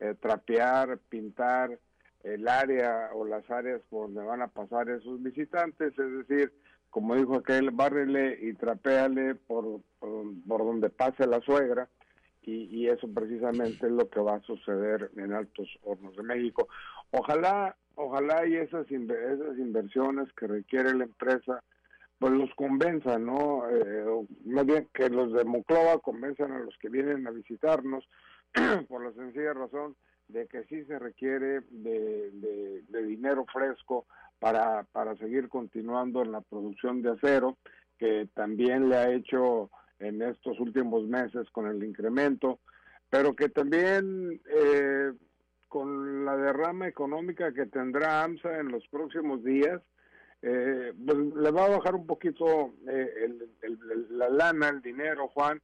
[SPEAKER 33] eh, trapear, pintar el área o las áreas por donde van a pasar esos visitantes, es decir, como dijo aquel, bárrele y trapéale por, por, donde pase la suegra, y, y, eso precisamente es lo que va a suceder en Altos Hornos de México. Ojalá, ojalá y esas, esas inversiones que requiere la empresa pues los convenzan, ¿no? Eh, más bien que los de Monclova convenzan a los que vienen a visitarnos por la sencilla razón de que sí se requiere de, de, dinero fresco para, para seguir continuando en la producción de acero, que también le ha hecho en estos últimos meses con el incremento, pero que también eh, con la derrama económica que tendrá AMSA en los próximos días, eh, pues, le va a bajar un poquito eh, la lana, el dinero, Juan,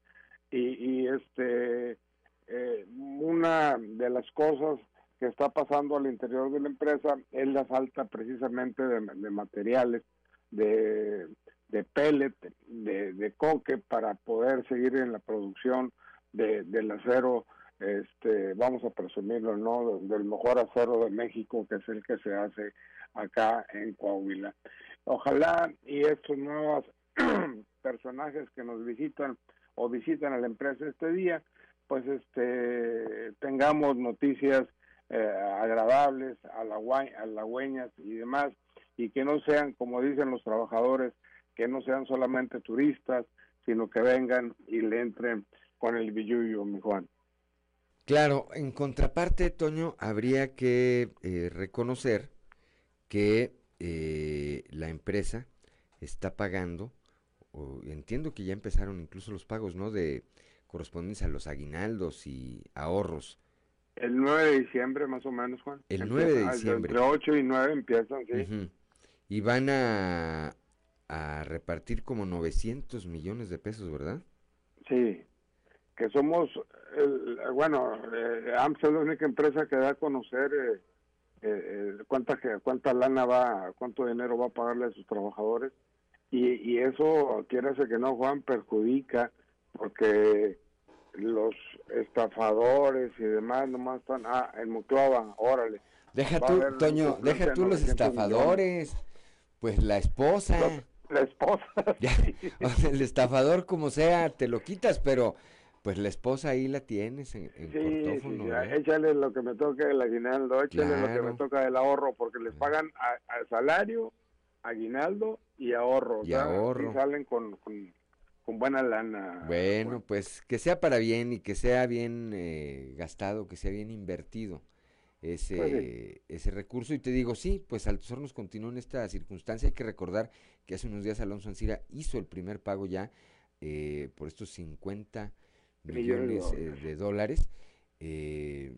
[SPEAKER 33] y, este eh, una de las cosas que está pasando al interior de la empresa es la falta precisamente de, materiales, de, de pellet, de, coque para poder seguir en la producción del acero, este, vamos a presumirlo, ¿no? Del mejor acero de México, que es el que se hace acá en Coahuila. Ojalá y estos nuevos personajes que nos visitan o visitan a la empresa este día, pues este tengamos noticias eh, agradables, halagüeñas y demás, y que no sean, como dicen los trabajadores, que no sean solamente turistas, sino que vengan y le entren con el billuyo, mi Juan.
[SPEAKER 1] Claro, en contraparte, Toño, habría que eh, reconocer que eh, la empresa está pagando, o entiendo que ya empezaron incluso los pagos, ¿no? De correspondencia a los aguinaldos y ahorros.
[SPEAKER 33] El 9 de diciembre más o menos, Juan.
[SPEAKER 1] El 9 de diciembre.
[SPEAKER 33] Entre 8 y 9 empiezan, sí.
[SPEAKER 1] Y van a, a repartir como 900 millones de pesos, ¿verdad?
[SPEAKER 33] Sí, que somos, el, bueno, eh, AMSA es la única empresa que da a conocer eh, eh, cuánta cuánta lana va, cuánto dinero va a pagarle a sus trabajadores y, y eso, quiere que no, Juan, perjudica porque los estafadores y demás nomás están, ah, en Muclova, órale.
[SPEAKER 1] Deja tú, Toño, deja tú los estafadores, pues la esposa.
[SPEAKER 33] la esposa.
[SPEAKER 1] el estafador como sea, te lo quitas, pero pues la esposa ahí la tienes en, en sí, cortófono.
[SPEAKER 33] Sí, Échale lo que me toca el aguinaldo, échale lo que me toca del ahorro, porque les pagan a, salario, aguinaldo y ahorro.
[SPEAKER 1] Y ahorro.
[SPEAKER 33] Y salen con, con, buena lana.
[SPEAKER 1] Bueno, pues que sea para bien y que sea bien eh, gastado, que sea bien invertido ese, pues ese recurso. Y te digo, sí, pues Altos Hornos continúa en esta circunstancia. Hay que recordar que hace unos días Alonso Ancira hizo el primer pago ya eh, por estos 50 millones eh, de dólares. eh,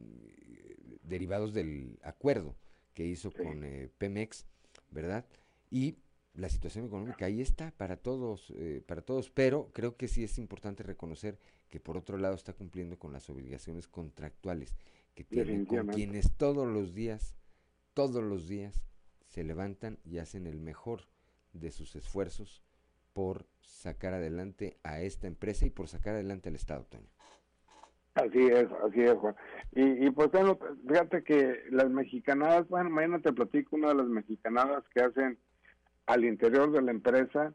[SPEAKER 1] derivados del acuerdo que hizo con eh, Pemex, ¿verdad? Y la situación económica ahí está para todos, para todos, pero creo que sí es importante reconocer que por otro lado está cumpliendo con las obligaciones contractuales que tiene con quienes todos los días, todos los días se levantan y hacen el mejor de sus esfuerzos por sacar adelante a esta empresa y por sacar adelante al Estado, Toño.
[SPEAKER 33] Así es, así es, Juan. Y, y pues bueno, fíjate que las mexicanadas, bueno, mañana te platico una de las mexicanadas que hacen al interior de la empresa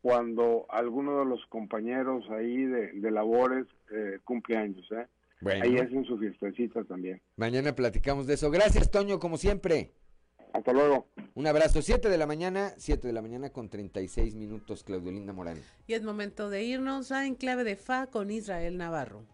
[SPEAKER 33] cuando alguno de los compañeros ahí de, labores eh, cumple años, ¿eh? Ahí hacen su fiestecita también.
[SPEAKER 1] Mañana platicamos de eso. Gracias, Toño, como siempre.
[SPEAKER 33] Hasta luego.
[SPEAKER 1] Un abrazo. 7 de la mañana, 7 de la mañana con 36 minutos, Claudio Linda Morán.
[SPEAKER 2] Y es momento de irnos a Enclave de Fa con Israel Navarro.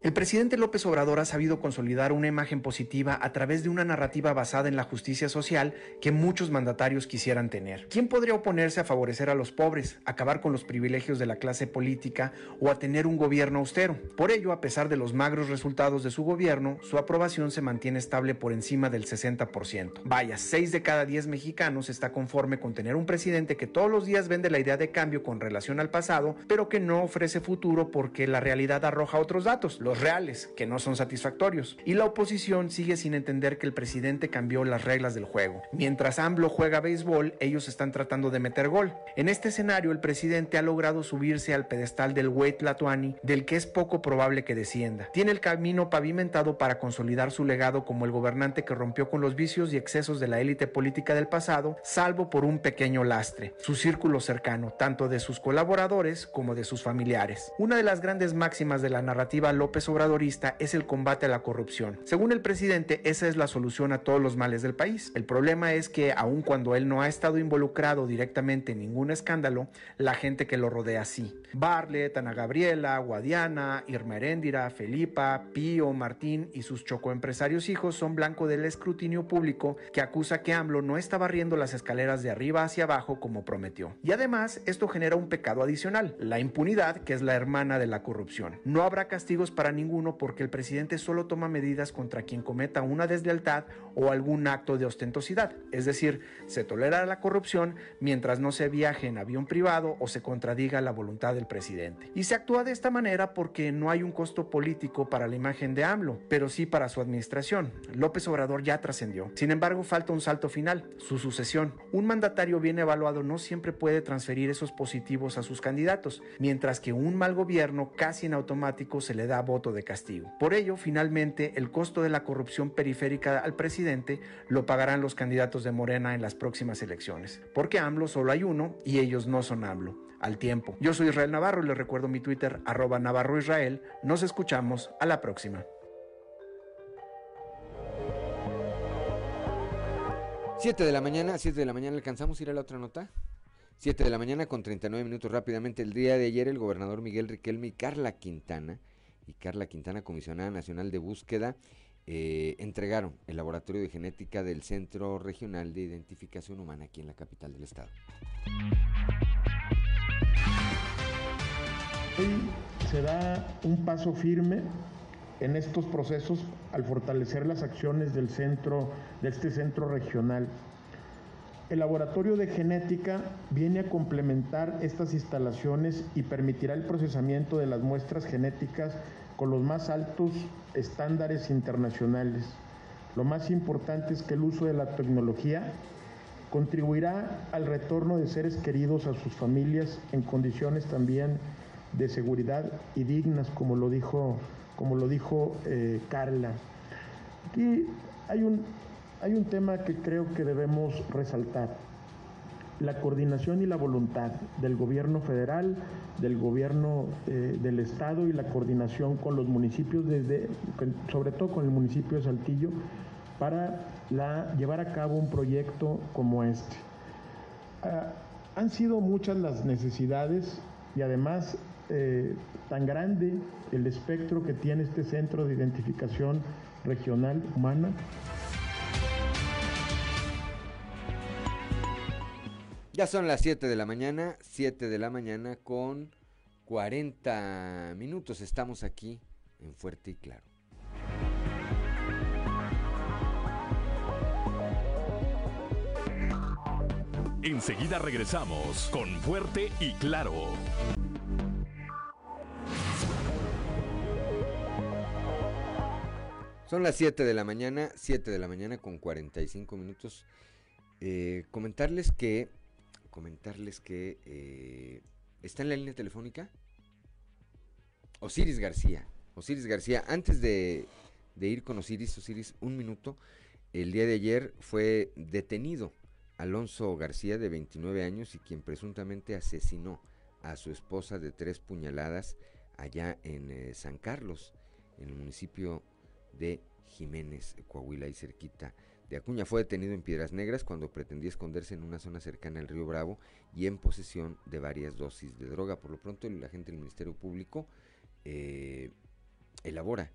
[SPEAKER 34] El presidente López Obrador ha sabido consolidar una imagen positiva a través de una narrativa basada en la justicia social que muchos mandatarios quisieran tener. ¿Quién podría oponerse a favorecer a los pobres, acabar con los privilegios de la clase política o a tener un gobierno austero? Por ello, a pesar de los magros resultados de su gobierno, su aprobación se mantiene estable por encima del 60%. Vaya, 6 de cada 10 mexicanos está conforme con tener un presidente que todos los días vende la idea de cambio con relación al pasado, pero que no ofrece futuro porque la realidad arroja otros datos reales, que no son satisfactorios. Y la oposición sigue sin entender que el presidente cambió las reglas del juego. Mientras AMLO juega béisbol, ellos están tratando de meter gol. En este escenario, el presidente ha logrado subirse al pedestal del güey Tlatuani, del que es poco probable que descienda. Tiene el camino pavimentado para consolidar su legado como el gobernante que rompió con los vicios y excesos de la élite política del pasado, salvo por un pequeño lastre, su círculo cercano, tanto de sus colaboradores como de sus familiares. Una de las grandes máximas de la narrativa López Obradorista es el combate a la corrupción. Según el presidente, esa es la solución a todos los males del país. El problema es que, aun cuando él no ha estado involucrado directamente en ningún escándalo, la gente que lo rodea sí. Barlet, Ana Gabriela, Guadiana, Irma Heréndira, Felipa, Pío, Martín y sus chocoempresarios hijos son blanco del escrutinio público que acusa que AMLO no está barriendo las escaleras de arriba hacia abajo como prometió. Y además, esto genera un pecado adicional, la impunidad, que es la hermana de la corrupción. No habrá castigos para ninguno porque el presidente solo toma medidas contra quien cometa una deslealtad o algún acto de ostentosidad. Es decir, se tolera la corrupción mientras no se viaje en avión privado o se contradiga la voluntad del presidente. Y se actúa de esta manera porque no hay un costo político para la imagen de AMLO, pero sí para su administración. López Obrador ya trascendió. Sin embargo, falta un salto final, su sucesión. Un mandatario bien evaluado no siempre puede transferir esos positivos a sus candidatos, mientras que un mal gobierno casi en automático se le da voto de castigo. Por ello, finalmente, el costo de la corrupción periférica al presidente lo pagarán los candidatos de Morena en las próximas elecciones, porque AMLO solo hay uno y ellos no son AMLO. Al tiempo. Yo soy Israel Navarro y les recuerdo mi Twitter, arroba Navarro Israel. Nos escuchamos a la próxima.
[SPEAKER 1] 7 de la mañana, 7 de la mañana, ¿alcanzamos a ir a la otra nota? 7 de la mañana con 39 minutos rápidamente. El día de ayer el gobernador Miguel Riquelme y Carla Quintana y Carla Quintana, comisionada nacional de búsqueda, eh, entregaron el laboratorio de genética del Centro Regional de Identificación Humana aquí en la capital del estado.
[SPEAKER 31] Hoy se da un paso firme en estos procesos al fortalecer las acciones del centro, de este centro regional. El laboratorio de genética viene a complementar estas instalaciones y permitirá el procesamiento de las muestras genéticas con los más altos estándares internacionales. Lo más importante es que el uso de la tecnología contribuirá al retorno de seres queridos a sus familias en condiciones también de seguridad y dignas, como lo dijo, como lo dijo eh, Carla. Aquí hay un, hay un tema que creo que debemos resaltar la coordinación y la voluntad del gobierno federal, del gobierno eh, del estado y la coordinación con los municipios, desde, sobre todo con el municipio de Saltillo, para llevar a cabo un proyecto como este. Ah, han sido muchas las necesidades y además eh, tan grande el espectro que tiene este centro de identificación regional humana
[SPEAKER 1] Ya son las 7 de la mañana, 7 de la mañana con 40 minutos. Estamos aquí en Fuerte y Claro.
[SPEAKER 3] Enseguida regresamos con Fuerte y Claro.
[SPEAKER 1] Son las 7 de la mañana, 7 de la mañana con 45 minutos. Eh, comentarles que comentarles que eh, ¿Está en la línea telefónica? Osiris García. Osiris García, antes de, de ir con Osiris, Osiris, un minuto. El día de ayer fue detenido Alonso García, de 29 años, y quien presuntamente asesinó a su esposa de tres puñaladas allá en eh, San Carlos, en el municipio de Jiménez, Coahuila y cerquita de Acuña. Fue detenido en Piedras Negras cuando pretendía esconderse en una zona cercana al río Bravo y en posesión de varias dosis de droga. Por lo pronto, el agente del Ministerio Público eh, elabora,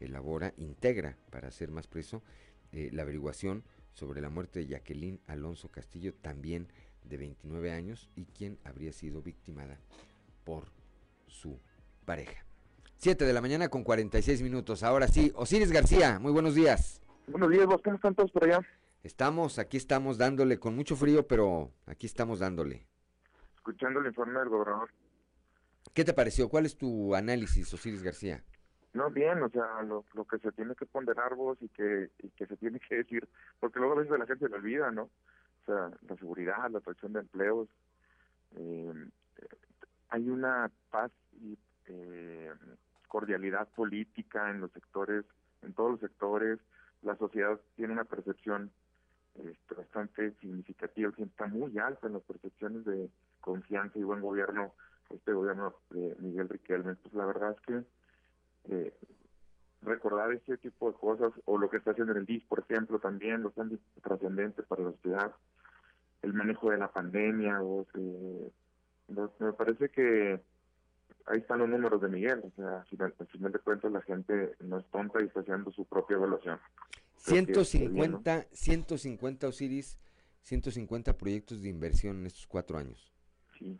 [SPEAKER 1] elabora, integra, para ser más preso, eh, la averiguación sobre la muerte de Jacqueline Alonso Castillo, también de 29 años, y quien habría sido victimada por su pareja. 7 de la mañana con 46 minutos. Ahora sí, Osiris García, muy buenos días.
[SPEAKER 35] Buenos días, vos, ¿cómo están todos por allá?
[SPEAKER 1] Estamos, aquí estamos dándole con mucho frío, pero aquí estamos dándole.
[SPEAKER 35] Escuchando el informe del gobernador.
[SPEAKER 1] ¿Qué te pareció? ¿Cuál es tu análisis, Osiris García?
[SPEAKER 35] No, bien, o sea, lo, lo que se tiene que ponderar vos y que, y que se tiene que decir, porque luego a veces la gente se le olvida, ¿no? O sea, la seguridad, la atracción de empleos. Eh, hay una paz y eh, cordialidad política en los sectores, en todos los sectores. La sociedad tiene una percepción este, bastante significativa, está muy alta en las percepciones de confianza y buen gobierno, este gobierno de Miguel Riquelme. Pues la verdad es que eh, recordar ese tipo de cosas, o lo que está haciendo en el DIS, por ejemplo, también, los tan trascendentes para la sociedad, el manejo de la pandemia, o, eh, me parece que ahí están los números de Miguel, o sea, al final de cuentas la gente no es tonta y está haciendo su propia evaluación.
[SPEAKER 1] 150, 150 Osiris, 150 proyectos de inversión en estos cuatro años.
[SPEAKER 35] Sí.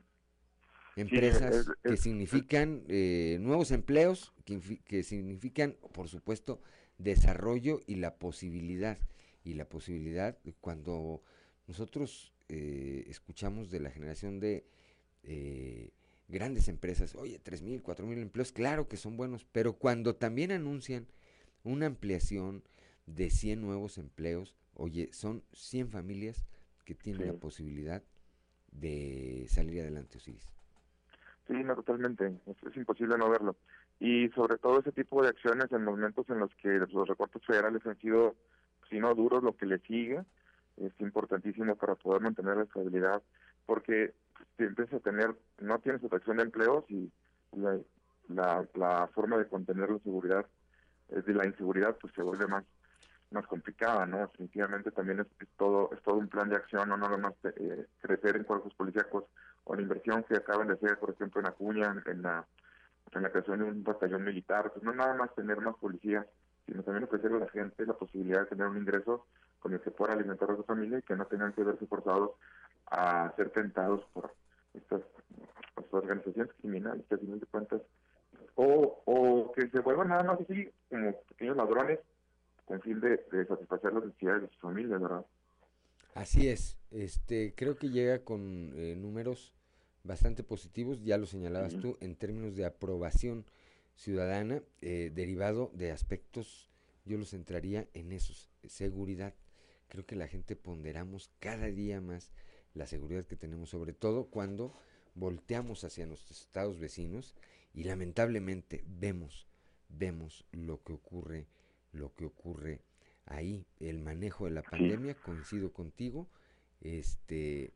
[SPEAKER 1] Empresas que significan eh, nuevos empleos, que, que significan, por supuesto, desarrollo y la posibilidad, y la posibilidad cuando nosotros eh, escuchamos de la generación de eh, grandes empresas, oye, tres mil, cuatro mil empleos, claro que son buenos, pero cuando también anuncian una ampliación de 100 nuevos empleos, oye, son 100 familias que tienen la posibilidad de salir adelante, Osiris.
[SPEAKER 35] Sí, no, totalmente. Es, imposible no verlo. Y sobre todo ese tipo de acciones en momentos en los que los recortes federales han sido, si no duros, lo que le sigue, es importantísimo para poder mantener la estabilidad, porque si empiezas a tener, no tienes atracción de empleos y la, la, la forma de contener la seguridad, eh, de la inseguridad, pues se vuelve más más complicada, ¿no? Definitivamente también es, todo es todo un plan de acción, no nada más eh, crecer en cuerpos policíacos o la inversión que acaban de hacer, por ejemplo, en Acuña, en la, en la creación de un batallón militar, pues no nada más tener más policías, sino también ofrecerle a la gente la posibilidad de tener un ingreso con el que pueda alimentar a su familia y que no tengan que verse forzados a ser tentados por estas, organizaciones criminales que a fin de cuentas o, o que se vuelvan nada más así como pequeños ladrones con fin de, satisfacer las necesidades de su familia, ¿verdad?
[SPEAKER 1] Así es, este creo que llega con eh, números bastante positivos, ya lo señalabas tú, en términos de aprobación ciudadana, eh, derivado de aspectos, yo los centraría en esos, seguridad. Creo que la gente ponderamos cada día más la seguridad que tenemos, sobre todo cuando volteamos hacia nuestros estados vecinos y lamentablemente vemos, vemos lo que ocurre lo que ocurre ahí. El manejo de la pandemia, coincido contigo, este,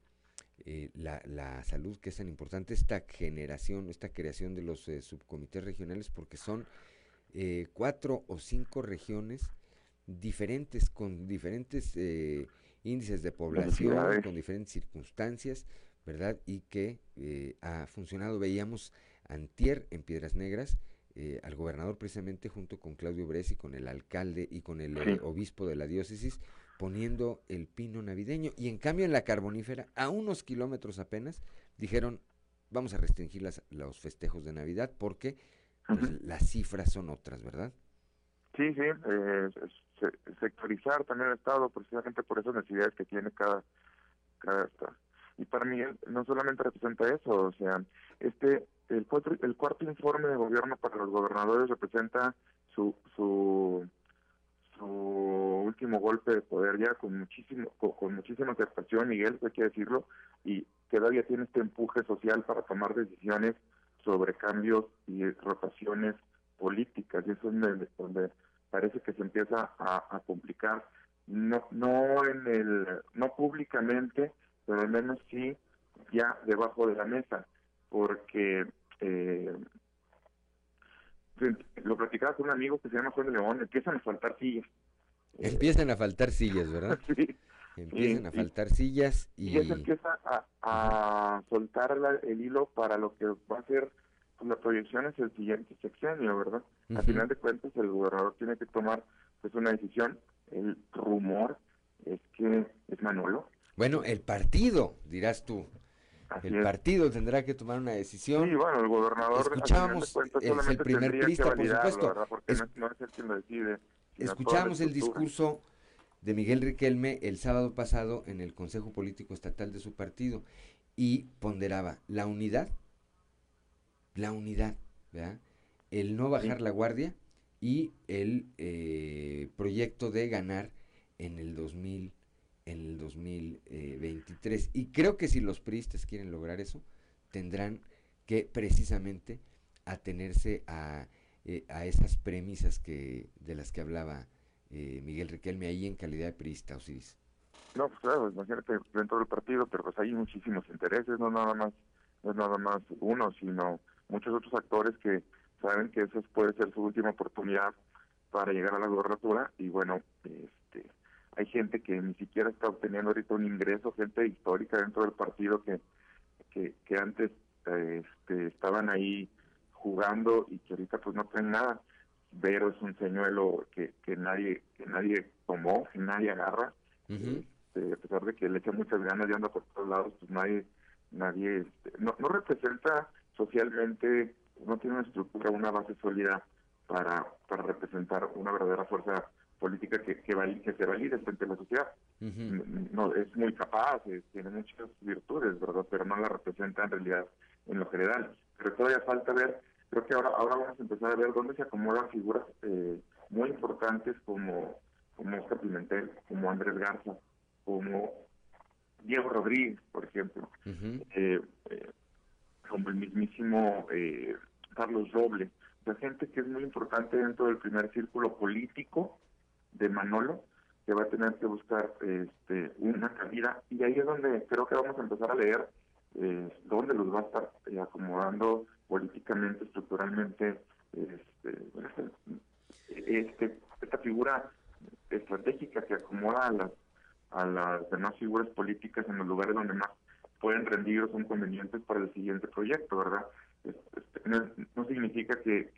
[SPEAKER 1] eh, la, la, salud que es tan importante, esta generación, esta creación de los eh, subcomités regionales, porque son eh, cuatro o cinco regiones diferentes, con diferentes índices de población, con diferentes circunstancias, ¿verdad? Y que ha funcionado, veíamos antier en Piedras Negras, eh, al gobernador precisamente junto con Claudio Bresi, con el alcalde y con el eh, obispo de la diócesis, poniendo el pino navideño. Y en cambio en la carbonífera, a unos kilómetros apenas, dijeron, vamos a restringir las, los festejos de Navidad porque pues, las cifras son otras, ¿verdad?
[SPEAKER 35] Sí, sí, eh, sectorizar también el Estado precisamente por esas necesidades que tiene cada, cada Estado. Y para mí no solamente representa eso, o sea, este el, cuatro, el cuarto informe de gobierno para los gobernadores representa su, su, su último golpe de poder ya con muchísimo con, con muchísima aceptación Miguel hay que decirlo y todavía tiene este empuje social para tomar decisiones sobre cambios y rotaciones políticas y eso es donde, parece que se empieza a, a complicar no no en el no públicamente pero al menos sí ya debajo de la mesa porque eh, lo platicaba con un amigo que se llama Juan de León, empiezan a faltar sillas.
[SPEAKER 1] Empiezan a faltar sillas, ¿verdad?
[SPEAKER 35] sí.
[SPEAKER 1] Empiezan
[SPEAKER 35] Y-
[SPEAKER 1] a faltar sillas
[SPEAKER 35] Y
[SPEAKER 1] y...
[SPEAKER 35] se empieza a, a soltar la- el hilo para lo que va a ser pues, la proyección hacia el siguiente sexenio, ¿verdad? Al
[SPEAKER 1] Ujú.
[SPEAKER 35] final de cuentas, el gobernador tiene que tomar pues una decisión. El rumor es que es Manolo.
[SPEAKER 1] Bueno, el partido, dirás tú.
[SPEAKER 35] Así
[SPEAKER 1] el
[SPEAKER 35] es.
[SPEAKER 1] partido tendrá que tomar una decisión.
[SPEAKER 35] Sí, bueno, el gobernador
[SPEAKER 1] Escuchábamos,
[SPEAKER 35] al final de cuentas,
[SPEAKER 1] es el primer
[SPEAKER 35] que
[SPEAKER 1] por supuesto.
[SPEAKER 35] ¿verdad? Porque
[SPEAKER 1] Es-
[SPEAKER 35] no, es él quien lo decide.
[SPEAKER 1] Escuchamos el discurso de Miguel Riquelme el sábado pasado en el Consejo Político Estatal de su partido y ponderaba la unidad, la unidad, ¿verdad? el no bajar
[SPEAKER 35] Sí.
[SPEAKER 1] la guardia y el eh, proyecto de ganar en el 2000 en el 2023 y creo que si los priistas quieren lograr eso tendrán que precisamente atenerse a, eh, a esas premisas que de las que hablaba eh, Miguel Riquelme ahí en calidad de priista, Osiris.
[SPEAKER 35] No, pues claro, imagínate dentro del partido, pero pues hay muchísimos intereses, no nada más, no es nada más uno, sino muchos otros actores que saben que esa puede ser su última oportunidad para llegar a la gobernatura y bueno, este, hay gente que ni siquiera está obteniendo ahorita un ingreso, gente histórica dentro del partido que, que, que antes este, estaban ahí jugando y que ahorita pues no tienen nada. Vero es un señuelo que, que nadie que nadie tomó, que nadie agarra. Este, a pesar de que le echa muchas ganas y anda por todos lados, pues nadie, nadie, este, no, no representa socialmente, no tiene una estructura, una base sólida para, para representar una verdadera fuerza política que, que, vali- que se valide frente a la sociedad. No, es muy capaz, eh, tiene muchas virtudes, ¿verdad? Pero no la representa en realidad en lo general. Pero todavía falta ver, creo que ahora, ahora vamos a empezar a ver dónde se acomodan figuras eh, muy importantes como, como Oscar Pimentel, como Andrés Garza, como Diego Rodríguez, por ejemplo, eh, eh, como el mismísimo eh, Carlos Roble, o sea, gente que es muy importante dentro del primer círculo político de Manolo, que va a tener que buscar este, una cabida, y ahí es donde creo que vamos a empezar a leer eh, dónde los va a estar eh, acomodando políticamente, estructuralmente, este, este, esta figura estratégica que acomoda a las, a las demás figuras políticas en los lugares donde más pueden rendir o son convenientes para el siguiente proyecto, ¿verdad? Es- es- no, significa que,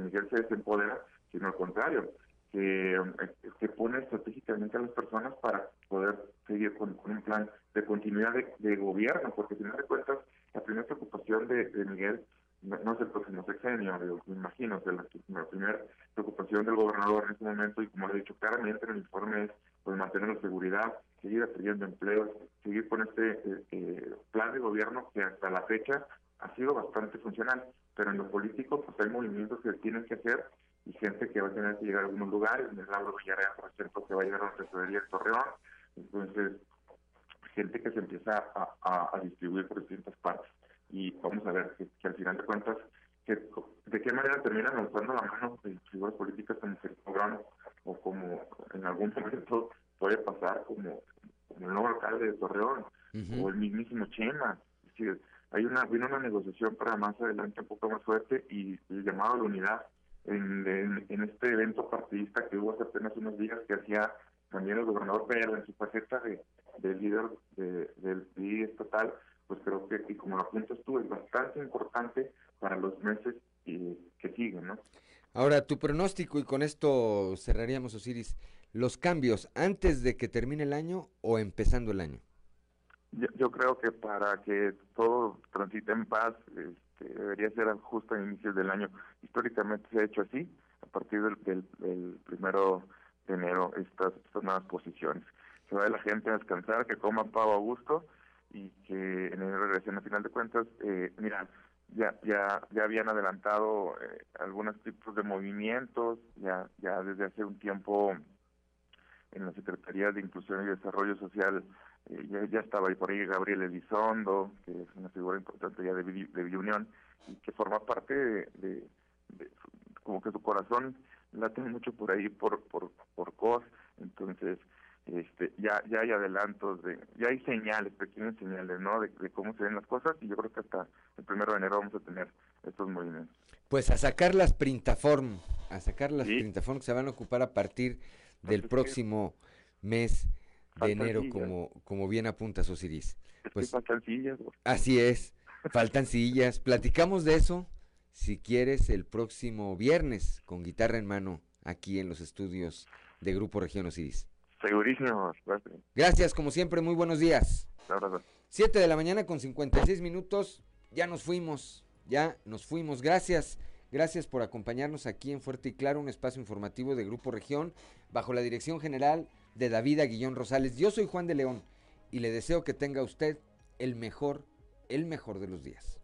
[SPEAKER 35] Miguel se desempodera, sino al contrario, que, eh, que pone estratégicamente a las personas para poder seguir con, un plan de continuidad de, gobierno, porque al final de cuentas, la primera preocupación de Miguel no, es el próximo sexenio, digo, me imagino que la, primera preocupación del gobernador en este momento, y como lo he dicho claramente en el informe, es pues, mantener la seguridad, seguir atrayendo empleos, seguir con este eh, eh, plan de gobierno que hasta la fecha ha sido bastante funcional, pero en lo político pues hay movimientos que tienen que hacer y gente que va a tener que llegar a algunos lugares, en el Lauro Villarreal, por ejemplo, que va a llegar a la tesorería de Torreón, entonces gente que se empieza a- a distribuir por distintas partes y vamos a ver que, que al final de cuentas que, de qué manera terminan lanzando la mano de figuras políticas como Sergio Grano o como en algún momento puede pasar como, como el nuevo alcalde de Torreón o el mismísimo Chema. Es decir, hay una, viene una negociación para más adelante un poco más fuerte y el llamado a la unidad en, en, en este evento partidista que hubo hace apenas unos días que hacía también el gobernador Pedro en su faceta de, de líder de- del PRI estatal, pues creo que, y como lo apuntas tú, es bastante importante para los meses eh, que siguen, ¿no?
[SPEAKER 1] Ahora, tu pronóstico, y con esto cerraríamos, Osiris, los cambios antes de que termine el año o empezando el año.
[SPEAKER 35] Yo, yo creo que para que todo transite en paz, este, debería ser justo a inicios del año. Históricamente se ha hecho así, a partir del, del, del primero de enero, estas, estas nuevas posiciones. Se va la gente a descansar, que coma pavo a gusto y que en enero regresen. A final de cuentas, eh, mira, ya, ya, ya habían adelantado eh, algunos tipos de movimientos, ya, ya desde hace un tiempo en la Secretaría de Inclusión y Desarrollo Social eh, ya, ya, estaba ahí por ahí Gabriel Elizondo, que es una figura importante ya de, de y que forma parte de, de, como que su corazón late mucho por ahí por por por COS, entonces este ya ya hay adelantos de ya hay señales pequeñas señales no de, cómo se ven las cosas y yo creo que hasta el primero de enero vamos a tener estos movimientos.
[SPEAKER 1] Pues a sacar las printaform a sacar las printaform que se van a ocupar a partir del próximo mes de enero como como bien apunta Osiris
[SPEAKER 35] pues faltan sillas
[SPEAKER 1] así es faltan sillas. Platicamos de eso si quieres el próximo viernes con guitarra en mano aquí en los estudios de Grupo Región Osiris
[SPEAKER 35] Segurísimo.
[SPEAKER 1] Gracias, como siempre, muy buenos días. Siete de la mañana con 56 minutos. Ya nos fuimos, ya nos fuimos. Gracias, gracias por acompañarnos aquí en Fuerte y Claro, un espacio informativo de Grupo Región, bajo la dirección general de David Aguillón Rosales. Yo soy Juan de León y le deseo que tenga usted el mejor, el mejor de los días.